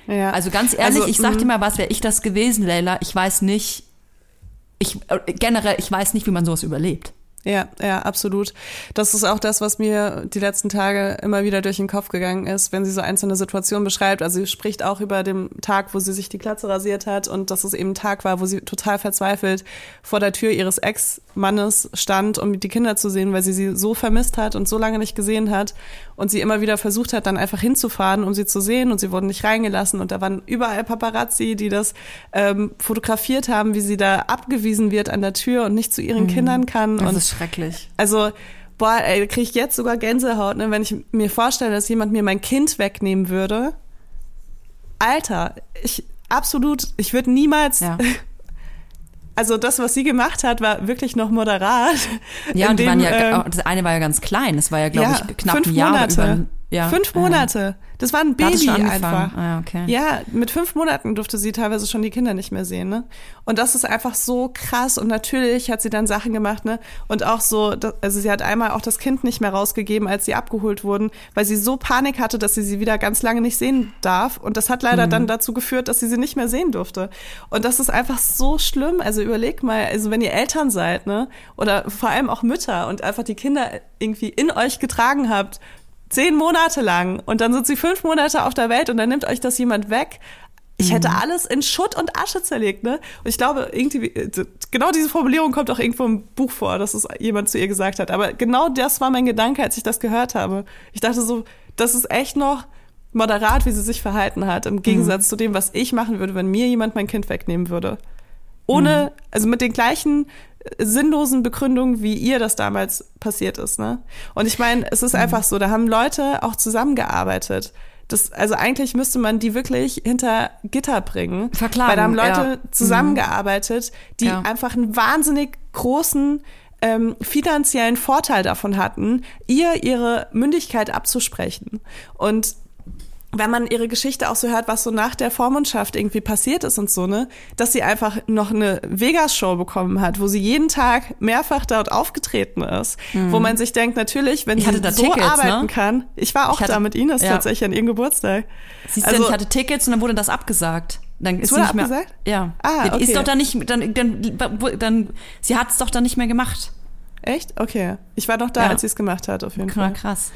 Ja. Also ganz ehrlich, Also, ich sag mhm. dir mal was, wäre ich das gewesen, Leila, ich weiß nicht, ich äh, generell, ich weiß nicht, wie man sowas überlebt. Ja, ja, absolut. Das ist auch das, was mir die letzten Tage immer wieder durch den Kopf gegangen ist, wenn sie so einzelne Situationen beschreibt. Also sie spricht auch über den Tag, wo sie sich die Glatze rasiert hat und dass es eben ein Tag war, wo sie total verzweifelt vor der Tür ihres Ex-Mannes stand, um die Kinder zu sehen, weil sie sie so vermisst hat und so lange nicht gesehen hat und sie immer wieder versucht hat, dann einfach hinzufahren, um sie zu sehen und sie wurden nicht reingelassen und da waren überall Paparazzi, die das ähm, fotografiert haben, wie sie da abgewiesen wird an der Tür und nicht zu ihren Kindern kann. Das und schrecklich. also, boah, ey, da kriege ich jetzt sogar Gänsehaut, ne, wenn ich mir vorstelle, dass jemand mir mein Kind wegnehmen würde. Alter, ich absolut, ich würde niemals. Ja. [LAUGHS] Also das, was sie gemacht hat, war wirklich noch moderat. Ja, und die waren dem, ja, ähm, das eine war ja ganz klein, das war ja, glaube ich, knapp fünf ein Jahr. Monate. Über, ja, fünf. Monate. Das war ein Baby einfach. Ah, ja, okay. Ja, mit fünf Monaten durfte sie teilweise schon die Kinder nicht mehr sehen, ne? Und das ist einfach so krass. Und natürlich hat sie dann Sachen gemacht, ne? Und auch so, also sie hat einmal auch das Kind nicht mehr rausgegeben, als sie abgeholt wurden, weil sie so Panik hatte, dass sie sie wieder ganz lange nicht sehen darf. Und das hat leider Mhm. dann dazu geführt, dass sie sie nicht mehr sehen durfte. Und das ist einfach so schlimm. Also überleg mal, also wenn ihr Eltern seid, ne? Oder vor allem auch Mütter und einfach die Kinder irgendwie in euch getragen habt, zehn Monate lang und dann sind sie fünf Monate auf der Welt und dann nimmt euch das jemand weg. Ich hätte alles in Schutt und Asche zerlegt, ne? Und ich glaube, irgendwie, äh, genau diese Formulierung kommt auch irgendwo im Buch vor, dass es jemand zu ihr gesagt hat. Aber genau das war mein Gedanke, als ich das gehört habe. Ich dachte so, das ist echt noch moderat, wie sie sich verhalten hat, im Gegensatz zu dem, was ich machen würde, wenn mir jemand mein Kind wegnehmen würde. Ohne, also mit den gleichen sinnlosen Begründungen, wie ihr das damals passiert ist. Ne? Und ich meine, es ist einfach so, da haben Leute auch zusammengearbeitet. Das, also eigentlich müsste man die wirklich hinter Gitter bringen. Verklagen, Weil da haben Leute ja. zusammengearbeitet, die Ja. einfach einen wahnsinnig großen ähm, finanziellen Vorteil davon hatten, ihr ihre Mündigkeit abzusprechen. Und wenn man ihre Geschichte auch so hört, was so nach der Vormundschaft irgendwie passiert ist und so, ne, dass sie einfach noch eine Vegas-Show bekommen hat, wo sie jeden Tag mehrfach dort aufgetreten ist, wo man sich denkt, natürlich, wenn Mhm. Ich sie da so Tickets, arbeiten ne? kann. Ich war auch Ich hatte- da mit Ines ja. tatsächlich an ihrem Geburtstag. Siehst du, Also- ich hatte Tickets und dann wurde das abgesagt. Dann ist wurde sie nicht mehr, abgesagt? Ja. Ah, Die Ist okay. doch dann nicht, dann, dann, dann sie hat es doch dann nicht mehr gemacht. Echt? Okay. Ich war noch da, Ja. als sie es gemacht hat, auf jeden Klar, Fall. krass.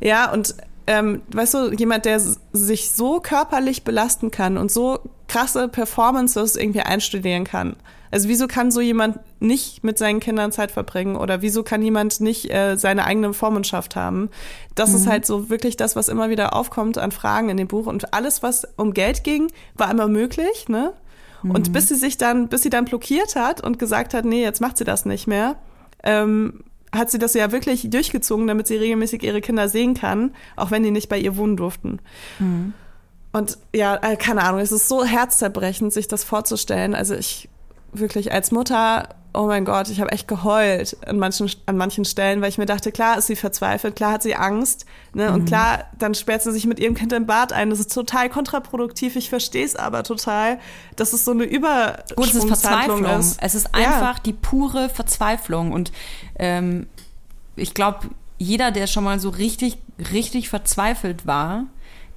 Ja, und ähm, weißt du, jemand, der sich so körperlich belasten kann und so krasse Performances irgendwie einstudieren kann. Also wieso kann so jemand nicht mit seinen Kindern Zeit verbringen oder wieso kann jemand nicht äh, seine eigene Vormundschaft haben? Das ist halt so wirklich das, was immer wieder aufkommt an Fragen in dem Buch und alles, was um Geld ging, war immer möglich, ne? Und bis sie sich dann, bis sie dann blockiert hat und gesagt hat, nee, jetzt macht sie das nicht mehr, ähm, hat sie das ja wirklich durchgezogen, damit sie regelmäßig ihre Kinder sehen kann, auch wenn die nicht bei ihr wohnen durften. Und ja, äh, keine Ahnung, es ist so herzzerbrechend, sich das vorzustellen. Also ich wirklich als Mutter, oh mein Gott, ich habe echt geheult an manchen, an manchen Stellen, weil ich mir dachte, klar ist sie verzweifelt, klar hat sie Angst, ne? Und klar, dann sperrt sie sich mit ihrem Kind im Bad ein. Das ist total kontraproduktiv. Ich verstehe es aber total, dass es so eine Gut, es ist Verzweiflung. ist. Es ist Ja. einfach die pure Verzweiflung. Und ähm, ich glaube, jeder, der schon mal so richtig, richtig verzweifelt war,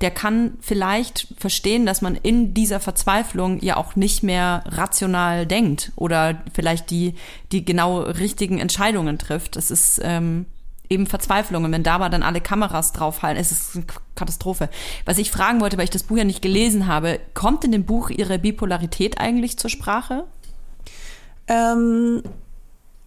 der kann vielleicht verstehen, dass man in dieser Verzweiflung ja auch nicht mehr rational denkt oder vielleicht die, die genau richtigen Entscheidungen trifft. Das ist ähm, eben Verzweiflung. Und wenn da aber dann alle Kameras draufhallen, ist es eine Katastrophe. Was ich fragen wollte, weil ich das Buch ja nicht gelesen habe, kommt in dem Buch ihre Bipolarität eigentlich zur Sprache? Ähm,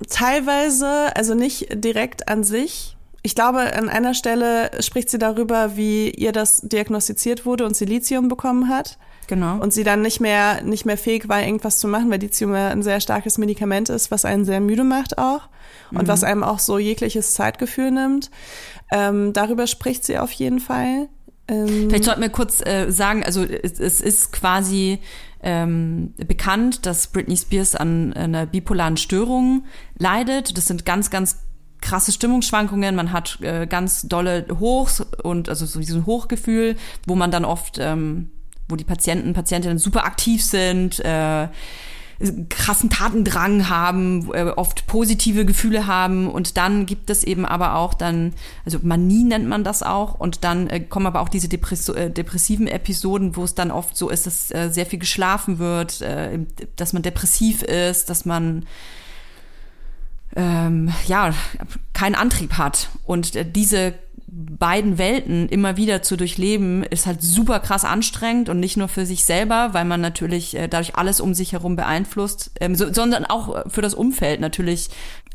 teilweise, also nicht direkt an sich. Ich glaube, an einer Stelle spricht sie darüber, wie ihr das diagnostiziert wurde und sie Lithium bekommen hat. Genau. Und sie dann nicht mehr, nicht mehr fähig war, irgendwas zu machen, weil Lithium ja ein sehr starkes Medikament ist, was einen sehr müde macht auch und was einem auch so jegliches Zeitgefühl nimmt. Ähm, darüber spricht sie auf jeden Fall. Ähm, Vielleicht sollten wir kurz äh, sagen, also es, es ist quasi ähm, bekannt, dass Britney Spears an einer bipolaren Störung leidet. Das sind ganz, ganz krasse Stimmungsschwankungen. Man hat äh, ganz dolle Hochs und also so diesen Hochgefühl, wo man dann oft, ähm, wo die Patienten, Patientinnen super aktiv sind, äh, krassen Tatendrang haben, äh, oft positive Gefühle haben und dann gibt es eben aber auch dann, also Manie nennt man das auch und dann äh, kommen aber auch diese Depress äh, depressiven Episoden, wo es dann oft so ist, dass äh, sehr viel geschlafen wird, äh, dass man depressiv ist, dass man ähm, ja keinen Antrieb hat und äh, diese beiden Welten immer wieder zu durchleben, ist halt super krass anstrengend und nicht nur für sich selber, weil man natürlich äh, dadurch alles um sich herum beeinflusst, ähm, so, sondern auch für das Umfeld natürlich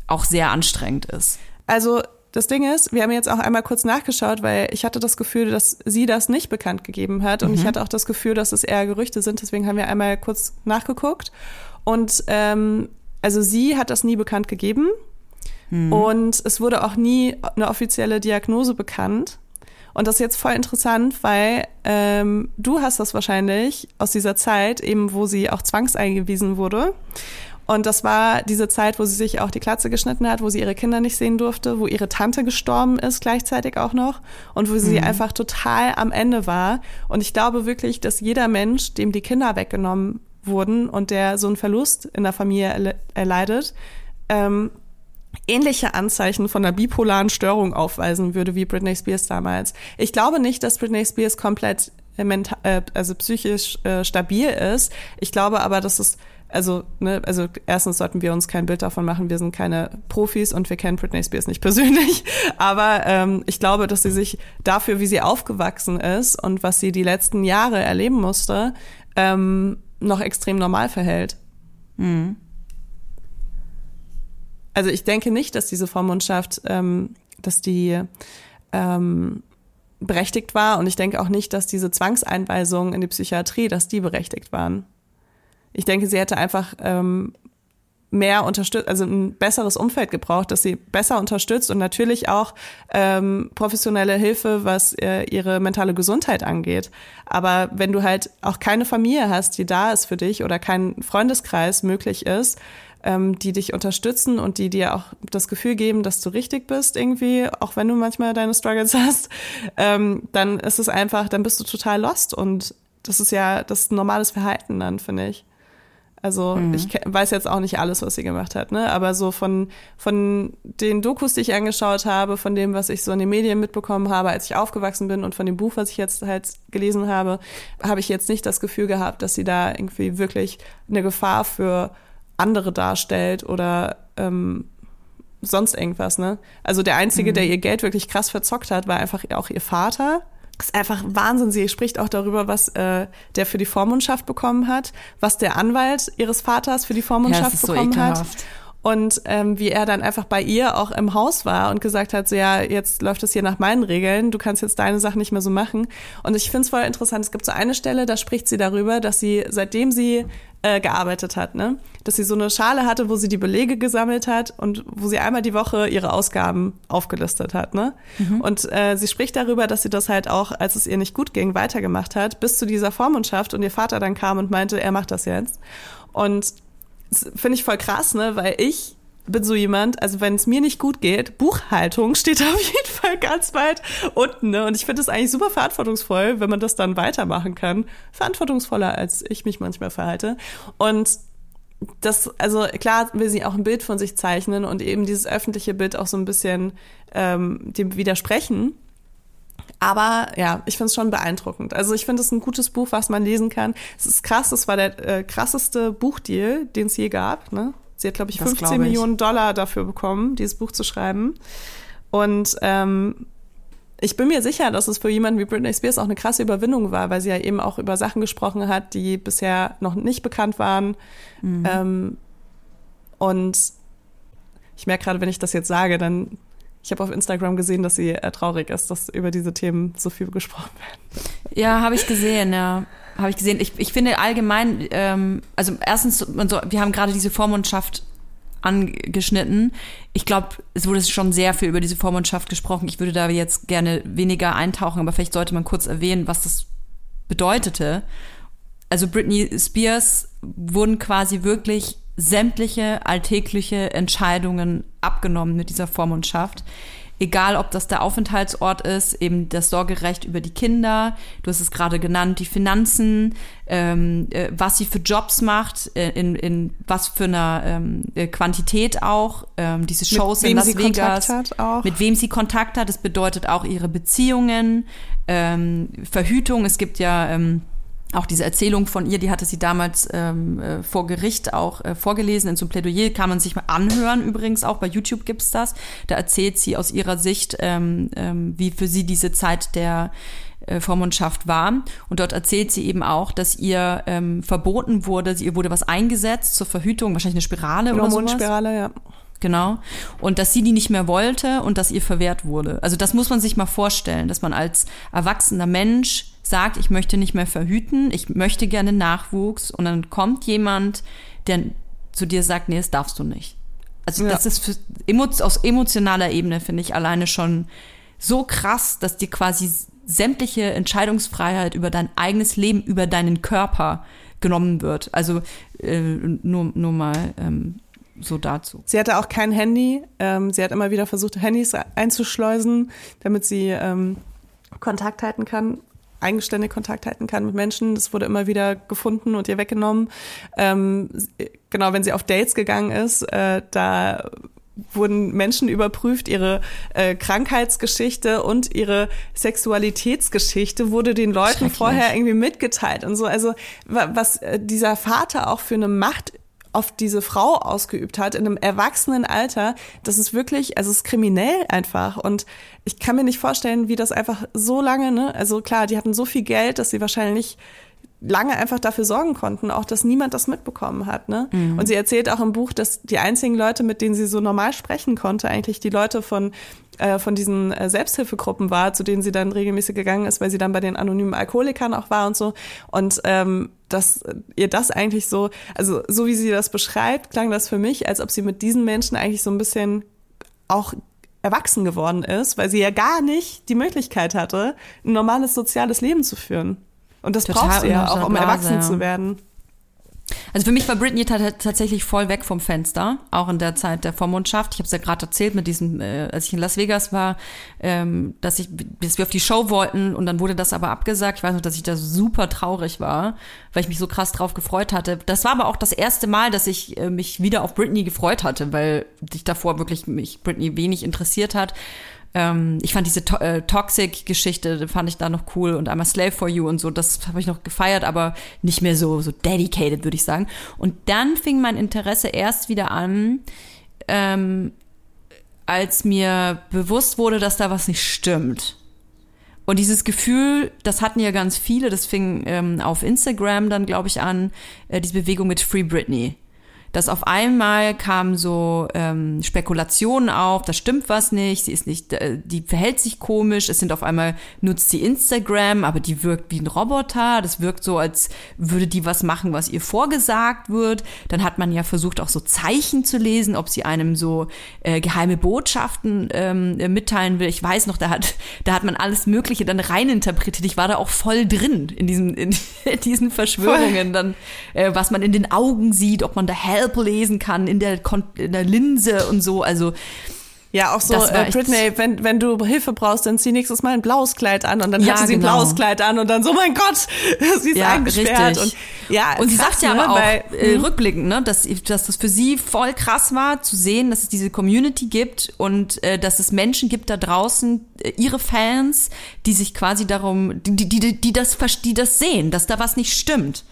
auch sehr anstrengend ist. Also das Ding ist, wir haben jetzt auch einmal kurz nachgeschaut, weil ich hatte das Gefühl, dass sie das nicht bekannt gegeben hat. Und ich hatte auch das Gefühl, dass es eher Gerüchte sind. Deswegen haben wir einmal kurz nachgeguckt. Und ähm, also sie hat das nie bekannt gegeben. Und es wurde auch nie eine offizielle Diagnose bekannt. Und das ist jetzt voll interessant, weil ähm, du hast das wahrscheinlich aus dieser Zeit, eben wo sie auch zwangseingewiesen wurde. Und das war diese Zeit, wo sie sich auch die Klatze geschnitten hat, wo sie ihre Kinder nicht sehen durfte, wo ihre Tante gestorben ist gleichzeitig auch noch und wo sie einfach total am Ende war. Und ich glaube wirklich, dass jeder Mensch, dem die Kinder weggenommen wurden und der so einen Verlust in der Familie erle- erleidet, ähm, ähnliche Anzeichen von einer bipolaren Störung aufweisen würde wie Britney Spears damals. Ich glaube nicht, dass Britney Spears komplett äh, mental, äh, also psychisch äh, stabil ist. Ich glaube aber, dass es also, ne, also erstens sollten wir uns kein Bild davon machen, wir sind keine Profis und wir kennen Britney Spears nicht [LAUGHS] persönlich. Aber ähm, ich glaube, dass sie sich dafür, wie sie aufgewachsen ist und was sie die letzten Jahre erleben musste, ähm, noch extrem normal verhält. Also ich denke nicht, dass diese Vormundschaft, ähm, dass die ähm, berechtigt war und ich denke auch nicht, dass diese Zwangseinweisungen in die Psychiatrie, dass die berechtigt waren. ich denke, sie hätte einfach ähm, mehr unterstützt, also ein besseres Umfeld gebraucht, dass sie besser unterstützt und natürlich auch ähm, professionelle Hilfe, was äh, ihre mentale Gesundheit angeht. Aber wenn du halt auch keine Familie hast, die da ist für dich oder kein Freundeskreis möglich ist, ähm, die dich unterstützen und die dir auch das Gefühl geben, dass du richtig bist irgendwie, auch wenn du manchmal deine Struggles [LAUGHS] hast, ähm, dann ist es einfach, dann bist du total lost und das ist ja das normales Verhalten dann, finde ich. Also Mhm. ich weiß jetzt auch nicht alles, was sie gemacht hat, ne? Aber so von, von den Dokus, die ich angeschaut habe, von dem, was ich so in den Medien mitbekommen habe, als ich aufgewachsen bin und von dem Buch, was ich jetzt halt gelesen habe, habe ich jetzt nicht das Gefühl gehabt, dass sie da irgendwie wirklich eine Gefahr für andere darstellt oder ähm, sonst irgendwas, ne? Also der Einzige, der ihr Geld wirklich krass verzockt hat, war einfach auch ihr Vater. Ist einfach Wahnsinn. Sie spricht auch darüber, was äh, der für die Vormundschaft bekommen hat, was der Anwalt ihres Vaters für die Vormundschaft so bekommen hat. Und ähm, wie er dann einfach bei ihr auch im Haus war und gesagt hat, so ja, jetzt läuft das hier nach meinen Regeln, du kannst jetzt deine Sachen nicht mehr so machen. Und ich finde es voll interessant, es gibt so eine Stelle, da spricht sie darüber, dass sie, seitdem sie äh, gearbeitet hat, ne, dass sie so eine Schale hatte, wo sie die Belege gesammelt hat und wo sie einmal die Woche ihre Ausgaben aufgelistet hat, ne? Und äh, sie spricht darüber, dass sie das halt auch, als es ihr nicht gut ging, weitergemacht hat, bis zu dieser Vormundschaft und ihr Vater dann kam und meinte, er macht das jetzt. Und finde ich voll krass, ne? Weil ich bin so jemand, also wenn es mir nicht gut geht, Buchhaltung [LAUGHS] steht auf jeden Fall ganz weit unten, ne? Und ich finde es eigentlich super verantwortungsvoll, wenn man das dann weitermachen kann. Verantwortungsvoller, als ich mich manchmal verhalte. Und das, also klar will sie auch ein Bild von sich zeichnen und eben dieses öffentliche Bild auch so ein bisschen ähm, dem widersprechen. Aber ja, ich finde es schon beeindruckend. Also ich finde es ein gutes Buch, was man lesen kann. Es ist krass, es war der äh, krasseste Buchdeal, den es je gab. Ne? Sie hat, glaube ich, Das 15 glaub ich. Millionen Dollar dafür bekommen, dieses Buch zu schreiben. Und ähm, ich bin mir sicher, dass es für jemanden wie Britney Spears auch eine krasse Überwindung war, weil sie ja eben auch über Sachen gesprochen hat, die bisher noch nicht bekannt waren. Mhm. Ähm, und ich merke gerade, wenn ich das jetzt sage, dann, ich habe auf Instagram gesehen, dass sie äh, traurig ist, dass über diese Themen so viel gesprochen wird. Ja, habe ich gesehen, ja. Habe ich gesehen. Ich, ich finde allgemein, ähm, also erstens, so, wir haben gerade diese Vormundschaft angeschnitten. Ich glaube, es wurde schon sehr viel über diese Vormundschaft gesprochen. Ich würde da jetzt gerne weniger eintauchen, aber vielleicht sollte man kurz erwähnen, was das bedeutete. Also Britney Spears wurden quasi wirklich sämtliche alltägliche Entscheidungen abgenommen mit dieser Vormundschaft. Egal, ob das der Aufenthaltsort ist, eben das Sorgerecht über die Kinder, du hast es gerade genannt, die Finanzen, ähm, äh, was sie für Jobs macht, äh, in, in was für einer ähm, äh, Quantität auch, ähm, diese Shows in Las sie Vegas, Kontakt hat auch. mit wem sie Kontakt hat. Das bedeutet auch ihre Beziehungen, ähm, Verhütung. Es gibt ja ähm, auch diese Erzählung von ihr, die hatte sie damals ähm, äh, vor Gericht auch äh, vorgelesen. In so einem Plädoyer kann man sich mal anhören übrigens, auch bei YouTube gibt's das. Da erzählt sie aus ihrer Sicht, ähm, ähm, wie für sie diese Zeit der äh, Vormundschaft war. Und dort erzählt sie eben auch, dass ihr ähm, verboten wurde, ihr wurde was eingesetzt zur Verhütung, wahrscheinlich eine Spirale oder sowas. Hormonspirale, ja. Genau. Und dass sie die nicht mehr wollte und dass ihr verwehrt wurde. Also das muss man sich mal vorstellen, dass man als erwachsener Mensch sagt, ich möchte nicht mehr verhüten, ich möchte gerne Nachwuchs und dann kommt jemand, der zu dir sagt, nee, das darfst du nicht. Also Ja. das ist für, aus emotionaler Ebene, finde ich, alleine schon so krass, dass dir quasi sämtliche Entscheidungsfreiheit über dein eigenes Leben, über deinen Körper genommen wird. Also äh, nur, nur mal ähm, so dazu. Sie hatte auch kein Handy. Ähm, sie hat immer wieder versucht, Handys einzuschleusen, damit sie ähm, Kontakt halten kann, eigenständig Kontakt halten kann mit Menschen. Das wurde immer wieder gefunden und ihr weggenommen. Ähm, genau, wenn sie auf Dates gegangen ist, äh, da wurden Menschen überprüft, ihre äh, Krankheitsgeschichte und ihre Sexualitätsgeschichte wurde den Leuten vorher irgendwie mitgeteilt und so. Also wa- was äh, dieser Vater auch für eine Macht auf diese Frau ausgeübt hat in einem erwachsenen Alter, das ist wirklich, also es ist kriminell einfach und ich kann mir nicht vorstellen, wie das einfach so lange, ne, also klar, die hatten so viel Geld, dass sie wahrscheinlich lange einfach dafür sorgen konnten, auch dass niemand das mitbekommen hat. Ne? Mhm. Und sie erzählt auch im Buch, dass die einzigen Leute, mit denen sie so normal sprechen konnte, eigentlich die Leute von, äh, von diesen äh, Selbsthilfegruppen war, zu denen sie dann regelmäßig gegangen ist, weil sie dann bei den anonymen Alkoholikern auch war und so. Und ähm, dass ihr das eigentlich so, also so wie sie das beschreibt, klang das für mich, als ob sie mit diesen Menschen eigentlich so ein bisschen auch erwachsen geworden ist, weil sie ja gar nicht die Möglichkeit hatte, ein normales soziales Leben zu führen. Und das Total brauchst du ja auch, um erwachsen ja. zu werden. Also für mich war Britney tatsächlich voll weg vom Fenster, auch in der Zeit der Vormundschaft. Ich habe es ja gerade erzählt mit diesem, äh, als ich in Las Vegas war, ähm, dass ich, dass wir auf die Show wollten und dann wurde das aber abgesagt. Ich weiß noch, dass ich da super traurig war, weil ich mich so krass drauf gefreut hatte. Das war aber auch das erste Mal, dass ich äh, mich wieder auf Britney gefreut hatte, weil sich davor wirklich mich Britney wenig interessiert hat. Ähm, ich fand diese to äh, Toxic-Geschichte, fand ich da noch cool und einmal Slave for You und so, das habe ich noch gefeiert, aber nicht mehr so, so dedicated, würde ich sagen. Und dann fing mein Interesse erst wieder an, ähm, als mir bewusst wurde, dass da was nicht stimmt. Und dieses Gefühl, das hatten ja ganz viele, das fing ähm, auf Instagram dann, glaube ich, an, äh, diese Bewegung mit Free Britney dass auf einmal kamen so ähm, Spekulationen auf, da stimmt was nicht, sie ist nicht, äh, die verhält sich komisch, es sind auf einmal, nutzt sie Instagram, aber die wirkt wie ein Roboter, das wirkt so, als würde die was machen, was ihr vorgesagt wird. Dann hat man ja versucht, auch so Zeichen zu lesen, ob sie einem so äh, geheime Botschaften ähm, äh, mitteilen will. Ich weiß noch, da hat, da hat man alles Mögliche dann reininterpretiert. Ich war da auch voll drin in diesen, in [LAUGHS] diesen Verschwörungen, voll. dann, äh, was man in den Augen sieht, ob man da Help lesen kann in der, Kon in der Linse und so. Also ja, auch so, äh, Britney, wenn, wenn du Hilfe brauchst, dann zieh nächstes Mal ein blaues Kleid an und dann ja, hat sie genau. ein blaues Kleid an und dann so, mein Gott, [LAUGHS] sie ist ja, eingesperrt. Richtig. Und, ja, und sie sagt ja ne, aber auch weil, äh, hm? rückblickend, ne, dass, dass das für sie voll krass war, zu sehen, dass es diese Community gibt und äh, dass es Menschen gibt da draußen, äh, ihre Fans, die sich quasi darum, die, die, die, die, das, die das sehen, dass da was nicht stimmt.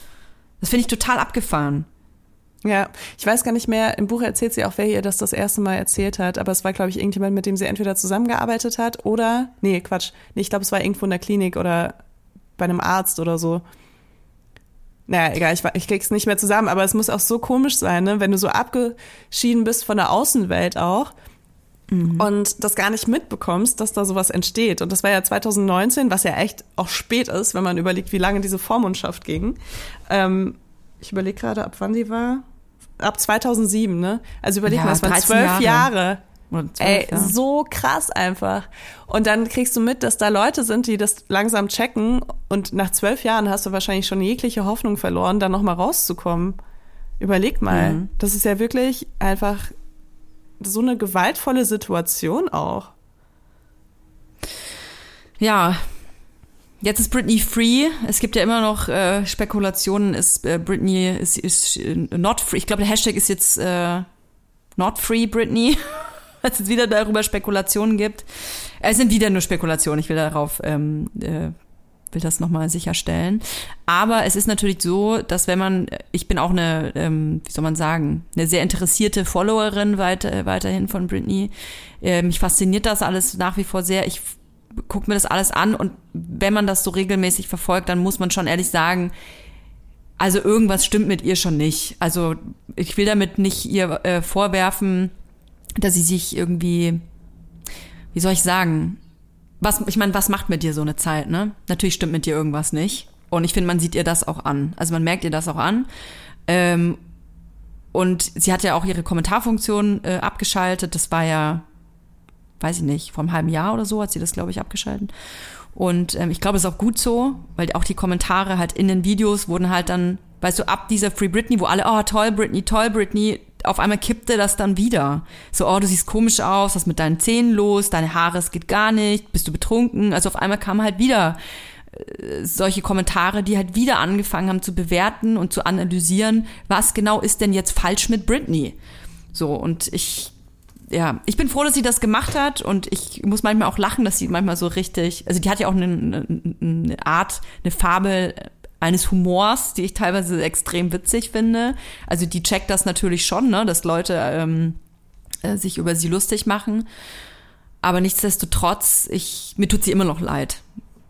Das finde ich total abgefahren. Ja, ich weiß gar nicht mehr, im Buch erzählt sie auch, wer ihr das das erste Mal erzählt hat, aber es war, glaube ich, irgendjemand, mit dem sie entweder zusammengearbeitet hat oder, nee, Quatsch, nee, ich glaube, es war irgendwo in der Klinik oder bei einem Arzt oder so. Naja, egal, ich, ich krieg's nicht mehr zusammen, aber es muss auch so komisch sein, ne? wenn du so abgeschieden bist von der Außenwelt auch mhm. und das gar nicht mitbekommst, dass da sowas entsteht. Und das war ja 2019, was ja echt auch spät ist, wenn man überlegt, wie lange diese Vormundschaft ging. Ähm, ich überlege gerade, ab wann die war. Ab 2007, ne? Also überleg ja, mal, das waren zwölf Jahre. Jahre. Ey, Jahre. so krass einfach. Und dann kriegst du mit, dass da Leute sind, die das langsam checken. Und nach zwölf Jahren hast du wahrscheinlich schon jegliche Hoffnung verloren, da nochmal rauszukommen. Überleg mal. Mhm. Das ist ja wirklich einfach so eine gewaltvolle Situation auch. Ja, Jetzt ist Britney free. Es gibt ja immer noch äh, Spekulationen, ist äh, Britney ist, ist äh, not free. Ich glaube, der Hashtag ist jetzt äh, not free Britney, [LAUGHS] weil es wieder darüber Spekulationen gibt. Es sind wieder nur Spekulationen. Ich will darauf ähm, äh, will das nochmal sicherstellen. Aber es ist natürlich so, dass wenn man, ich bin auch eine, ähm, wie soll man sagen, eine sehr interessierte Followerin weiter, weiterhin von Britney. Äh, mich fasziniert das alles nach wie vor sehr. Ich gucke mir das alles an und wenn man das so regelmäßig verfolgt, dann muss man schon ehrlich sagen, also irgendwas stimmt mit ihr schon nicht. Also ich will damit nicht ihr äh, vorwerfen, dass sie sich irgendwie, wie soll ich sagen, was, ich meine, was macht mit dir so eine Zeit, ne? Natürlich stimmt mit dir irgendwas nicht. Und ich finde, man sieht ihr das auch an. Also man merkt ihr das auch an. Ähm, und sie hat ja auch ihre Kommentarfunktion äh, abgeschaltet. Das war ja weiß ich nicht, vor einem halben Jahr oder so hat sie das, glaube ich, abgeschaltet. Und ähm, ich glaube, es ist auch gut so, weil auch die Kommentare halt in den Videos wurden halt dann, weißt du, ab dieser Free Britney, wo alle, oh, toll Britney, toll Britney, auf einmal kippte das dann wieder. So, oh, du siehst komisch aus, was mit deinen Zähnen los, deine Haare, es geht gar nicht, bist du betrunken? Also auf einmal kamen halt wieder äh, solche Kommentare, die halt wieder angefangen haben zu bewerten und zu analysieren, was genau ist denn jetzt falsch mit Britney? So, und ich ja, ich bin froh, dass sie das gemacht hat und ich muss manchmal auch lachen, dass sie manchmal so richtig, also die hat ja auch eine, eine Art, eine Farbe eines Humors, die ich teilweise extrem witzig finde. Also die checkt das natürlich schon, ne, dass Leute ähm, äh, sich über sie lustig machen. Aber nichtsdestotrotz, ich, mir tut sie immer noch leid.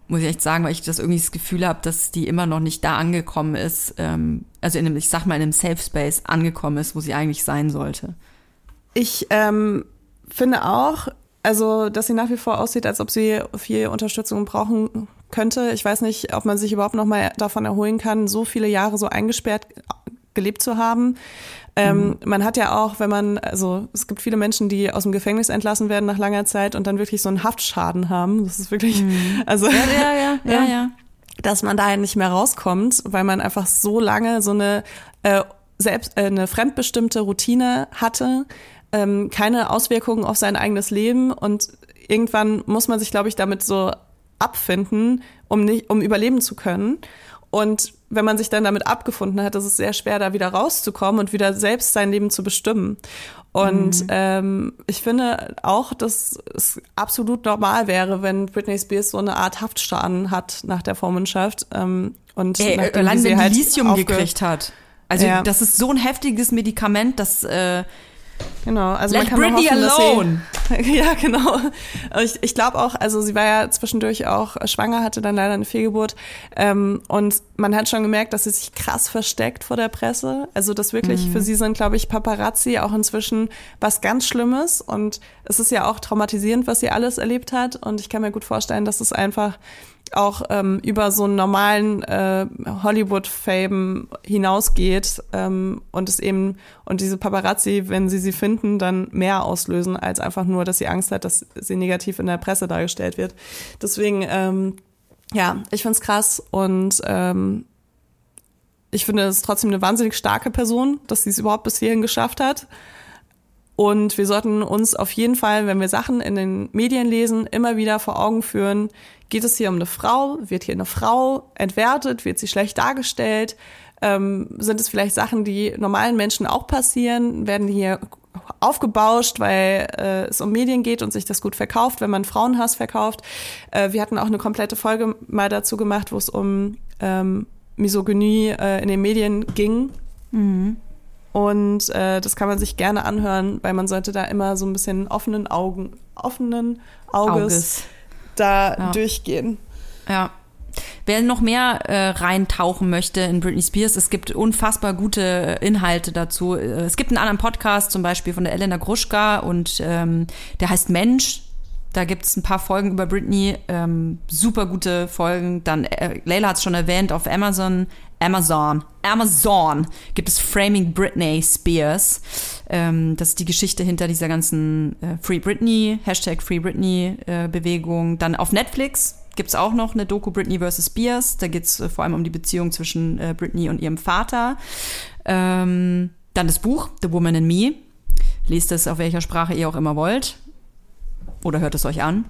muss ich echt sagen, weil ich das irgendwie das Gefühl habe, dass die immer noch nicht da angekommen ist, ähm, also in einem, ich sag mal, in einem Safe Space angekommen ist, wo sie eigentlich sein sollte. Ich ähm, finde auch, also, dass sie nach wie vor aussieht, als ob sie viel Unterstützung brauchen könnte. Ich weiß nicht, ob man sich überhaupt noch mal davon erholen kann, so viele Jahre so eingesperrt gelebt zu haben. Ähm, Man hat ja auch, wenn man, also es gibt viele Menschen, die aus dem Gefängnis entlassen werden nach langer Zeit und dann wirklich so einen Haftschaden haben. Das ist wirklich, [LAUGHS] also Ja, ja, [LAUGHS] ja, ja, ja. dass man da nicht mehr rauskommt, weil man einfach so lange so eine äh, selbst äh, eine fremdbestimmte Routine hatte, ähm, keine Auswirkungen auf sein eigenes Leben und irgendwann muss man sich, glaube ich, damit so abfinden, um nicht, um überleben zu können. Und wenn man sich dann damit abgefunden hat, ist es sehr schwer, da wieder rauszukommen und wieder selbst sein Leben zu bestimmen. Und ähm, ich finde auch, dass es absolut normal wäre, wenn Britney Spears so eine Art Haftschaden hat nach der Vormundschaft. Ähm, und Ey, nachdem allein sie wenn halt die Lithium gekriegt hat. Also Ja. das ist so ein heftiges Medikament, dass äh, Genau, also Let man kann Britney hoffen, dass alone. Sie, [LAUGHS] ja, genau. Ich, ich glaube auch, also sie war ja zwischendurch auch schwanger, hatte dann leider eine Fehlgeburt. Ähm, und man hat schon gemerkt, dass sie sich krass versteckt vor der Presse. Also das wirklich, Mhm. für sie sind, glaube ich, Paparazzi auch inzwischen was ganz Schlimmes. Und es ist ja auch traumatisierend, was sie alles erlebt hat. Und ich kann mir gut vorstellen, dass es einfach auch ähm, über so einen normalen äh, Hollywood-Fame hinausgeht ähm, und es eben und diese Paparazzi, wenn sie sie finden, dann mehr auslösen als einfach nur, dass sie Angst hat, dass sie negativ in der Presse dargestellt wird. Deswegen, ähm, ja, ich find's krass und ähm, ich finde es trotzdem eine wahnsinnig starke Person, dass sie es überhaupt bis hierhin geschafft hat. Und wir sollten uns auf jeden Fall, wenn wir Sachen in den Medien lesen, immer wieder vor Augen führen, geht es hier um eine Frau, wird hier eine Frau entwertet, wird sie schlecht dargestellt, ähm, sind es vielleicht Sachen, die normalen Menschen auch passieren, werden hier aufgebauscht, weil äh, es um Medien geht und sich das gut verkauft, wenn man Frauenhass verkauft. Äh, wir hatten auch eine komplette Folge mal dazu gemacht, wo es um ähm, Misogynie äh, in den Medien ging. Und äh, das kann man sich gerne anhören, weil man sollte da immer so ein bisschen offenen Augen, offenen Auges, Auges. da Ja. durchgehen. Ja. Wer noch mehr äh, reintauchen möchte in Britney Spears, es gibt unfassbar gute äh, Inhalte dazu. Äh, Es gibt einen anderen Podcast, zum Beispiel von der Elena Gruschka und ähm, der heißt Mensch. Da gibt es ein paar Folgen über Britney, ähm, super gute Folgen. Dann, äh, Leila hat es schon erwähnt, auf Amazon, Amazon, Amazon gibt es Framing Britney Spears. Ähm, das ist die Geschichte hinter dieser ganzen äh, Free Britney, Hashtag Free Britney äh, Bewegung. Dann auf Netflix gibt's auch noch eine Doku Britney vs. Spears. Da geht's äh, vor allem um die Beziehung zwischen äh, Britney und ihrem Vater. Ähm, dann das Buch The Woman in Me. Lest es auf welcher Sprache ihr auch immer wollt. Oder hört es euch an.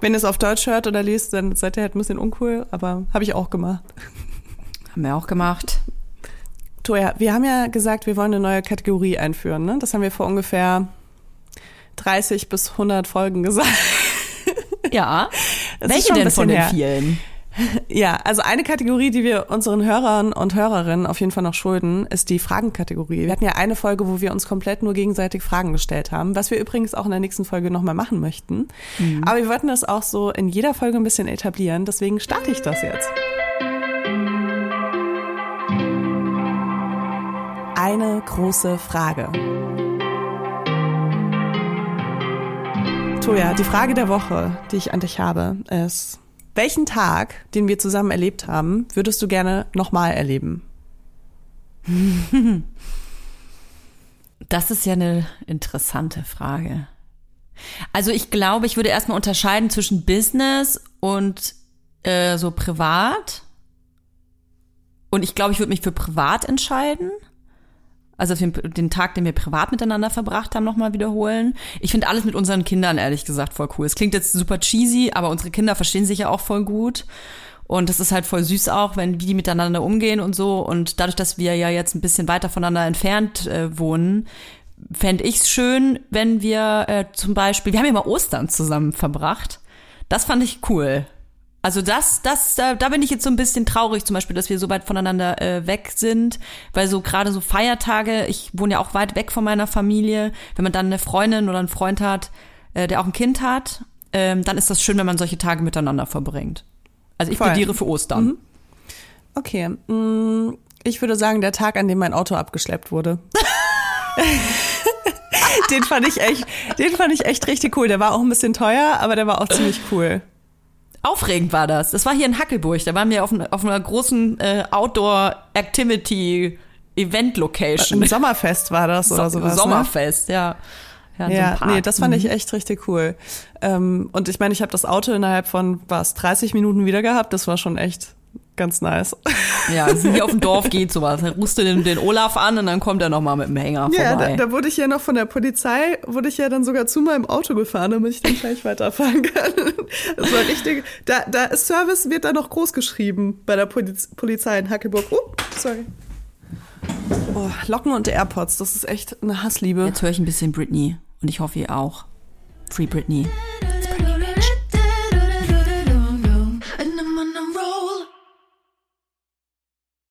Wenn ihr es auf Deutsch hört oder liest, dann seid ihr halt ein bisschen uncool, aber habe ich auch gemacht. Haben wir auch gemacht. Toja, wir haben ja gesagt, wir wollen eine neue Kategorie einführen. Ne? Das haben wir vor ungefähr 30 bis 100 Folgen gesagt. [LAUGHS] Ja. Das Welche denn von den her. vielen? [LAUGHS] Ja, also eine Kategorie, die wir unseren Hörern und Hörerinnen auf jeden Fall noch schulden, ist die Fragenkategorie. Wir hatten ja eine Folge, wo wir uns komplett nur gegenseitig Fragen gestellt haben, was wir übrigens auch in der nächsten Folge nochmal machen möchten. Aber wir wollten das auch so in jeder Folge ein bisschen etablieren, deswegen starte ich das jetzt. Eine große Frage. Toja, die Frage der Woche, die ich an dich habe, ist, welchen Tag, den wir zusammen erlebt haben, würdest du gerne nochmal erleben? Das ist ja eine interessante Frage. Also ich glaube, ich würde erstmal unterscheiden zwischen Business und äh, so privat. Und ich glaube, ich würde mich für privat entscheiden. Also den, den Tag, den wir privat miteinander verbracht haben, nochmal wiederholen. Ich finde alles mit unseren Kindern, ehrlich gesagt, voll cool. Es klingt jetzt super cheesy, aber unsere Kinder verstehen sich ja auch voll gut. Und das ist halt voll süß auch, wenn wie die miteinander umgehen und so. Und dadurch, dass wir ja jetzt ein bisschen weiter voneinander entfernt äh, wohnen, fände ich es schön, wenn wir äh, zum Beispiel, wir haben ja mal Ostern zusammen verbracht. Das fand ich cool. Also das, das, da, da bin ich jetzt so ein bisschen traurig, zum Beispiel, dass wir so weit voneinander äh, weg sind, weil so gerade so Feiertage, ich wohne ja auch weit weg von meiner Familie, wenn man dann eine Freundin oder einen Freund hat, äh, der auch ein Kind hat, ähm, dann ist das schön, wenn man solche Tage miteinander verbringt. Also ich Voll. plädiere für Ostern. Okay. mm, Ich würde sagen, der Tag, an dem mein Auto abgeschleppt wurde. [LAUGHS] [LAUGHS] den fand ich echt, den fand ich echt richtig cool. Der war auch ein bisschen teuer, aber der war auch ziemlich cool. Aufregend war das. Das war hier in Hackelburg. Da waren wir auf, einer- auf einer großen äh, Outdoor-Activity-Event-Location. Ein Sommerfest war das oder sowas. Ne? Sommerfest, ja. Ja, so einem Ja, Park. nee, das fand Mhm. ich echt richtig cool. Ähm, und ich meine, ich habe das Auto innerhalb von was 30 Minuten wieder gehabt. Das war schon echt ganz nice. Ja, also hier auf dem Dorf geht sowas. Dann rufst du den, den Olaf an und dann kommt er nochmal mit dem Hänger Ja, vorbei. da, da wurde ich ja noch von der Polizei, wurde ich ja dann sogar zu meinem Auto gefahren, damit ich dann gleich weiterfahren kann. Das war richtig. Da, da ist Service wird da noch groß geschrieben bei der Poliz Polizei in Hackeburg. Oh, sorry. Oh, Locken und AirPods, das ist echt eine Hassliebe. Jetzt höre ich ein bisschen Britney und ich hoffe ihr auch. Free Britney.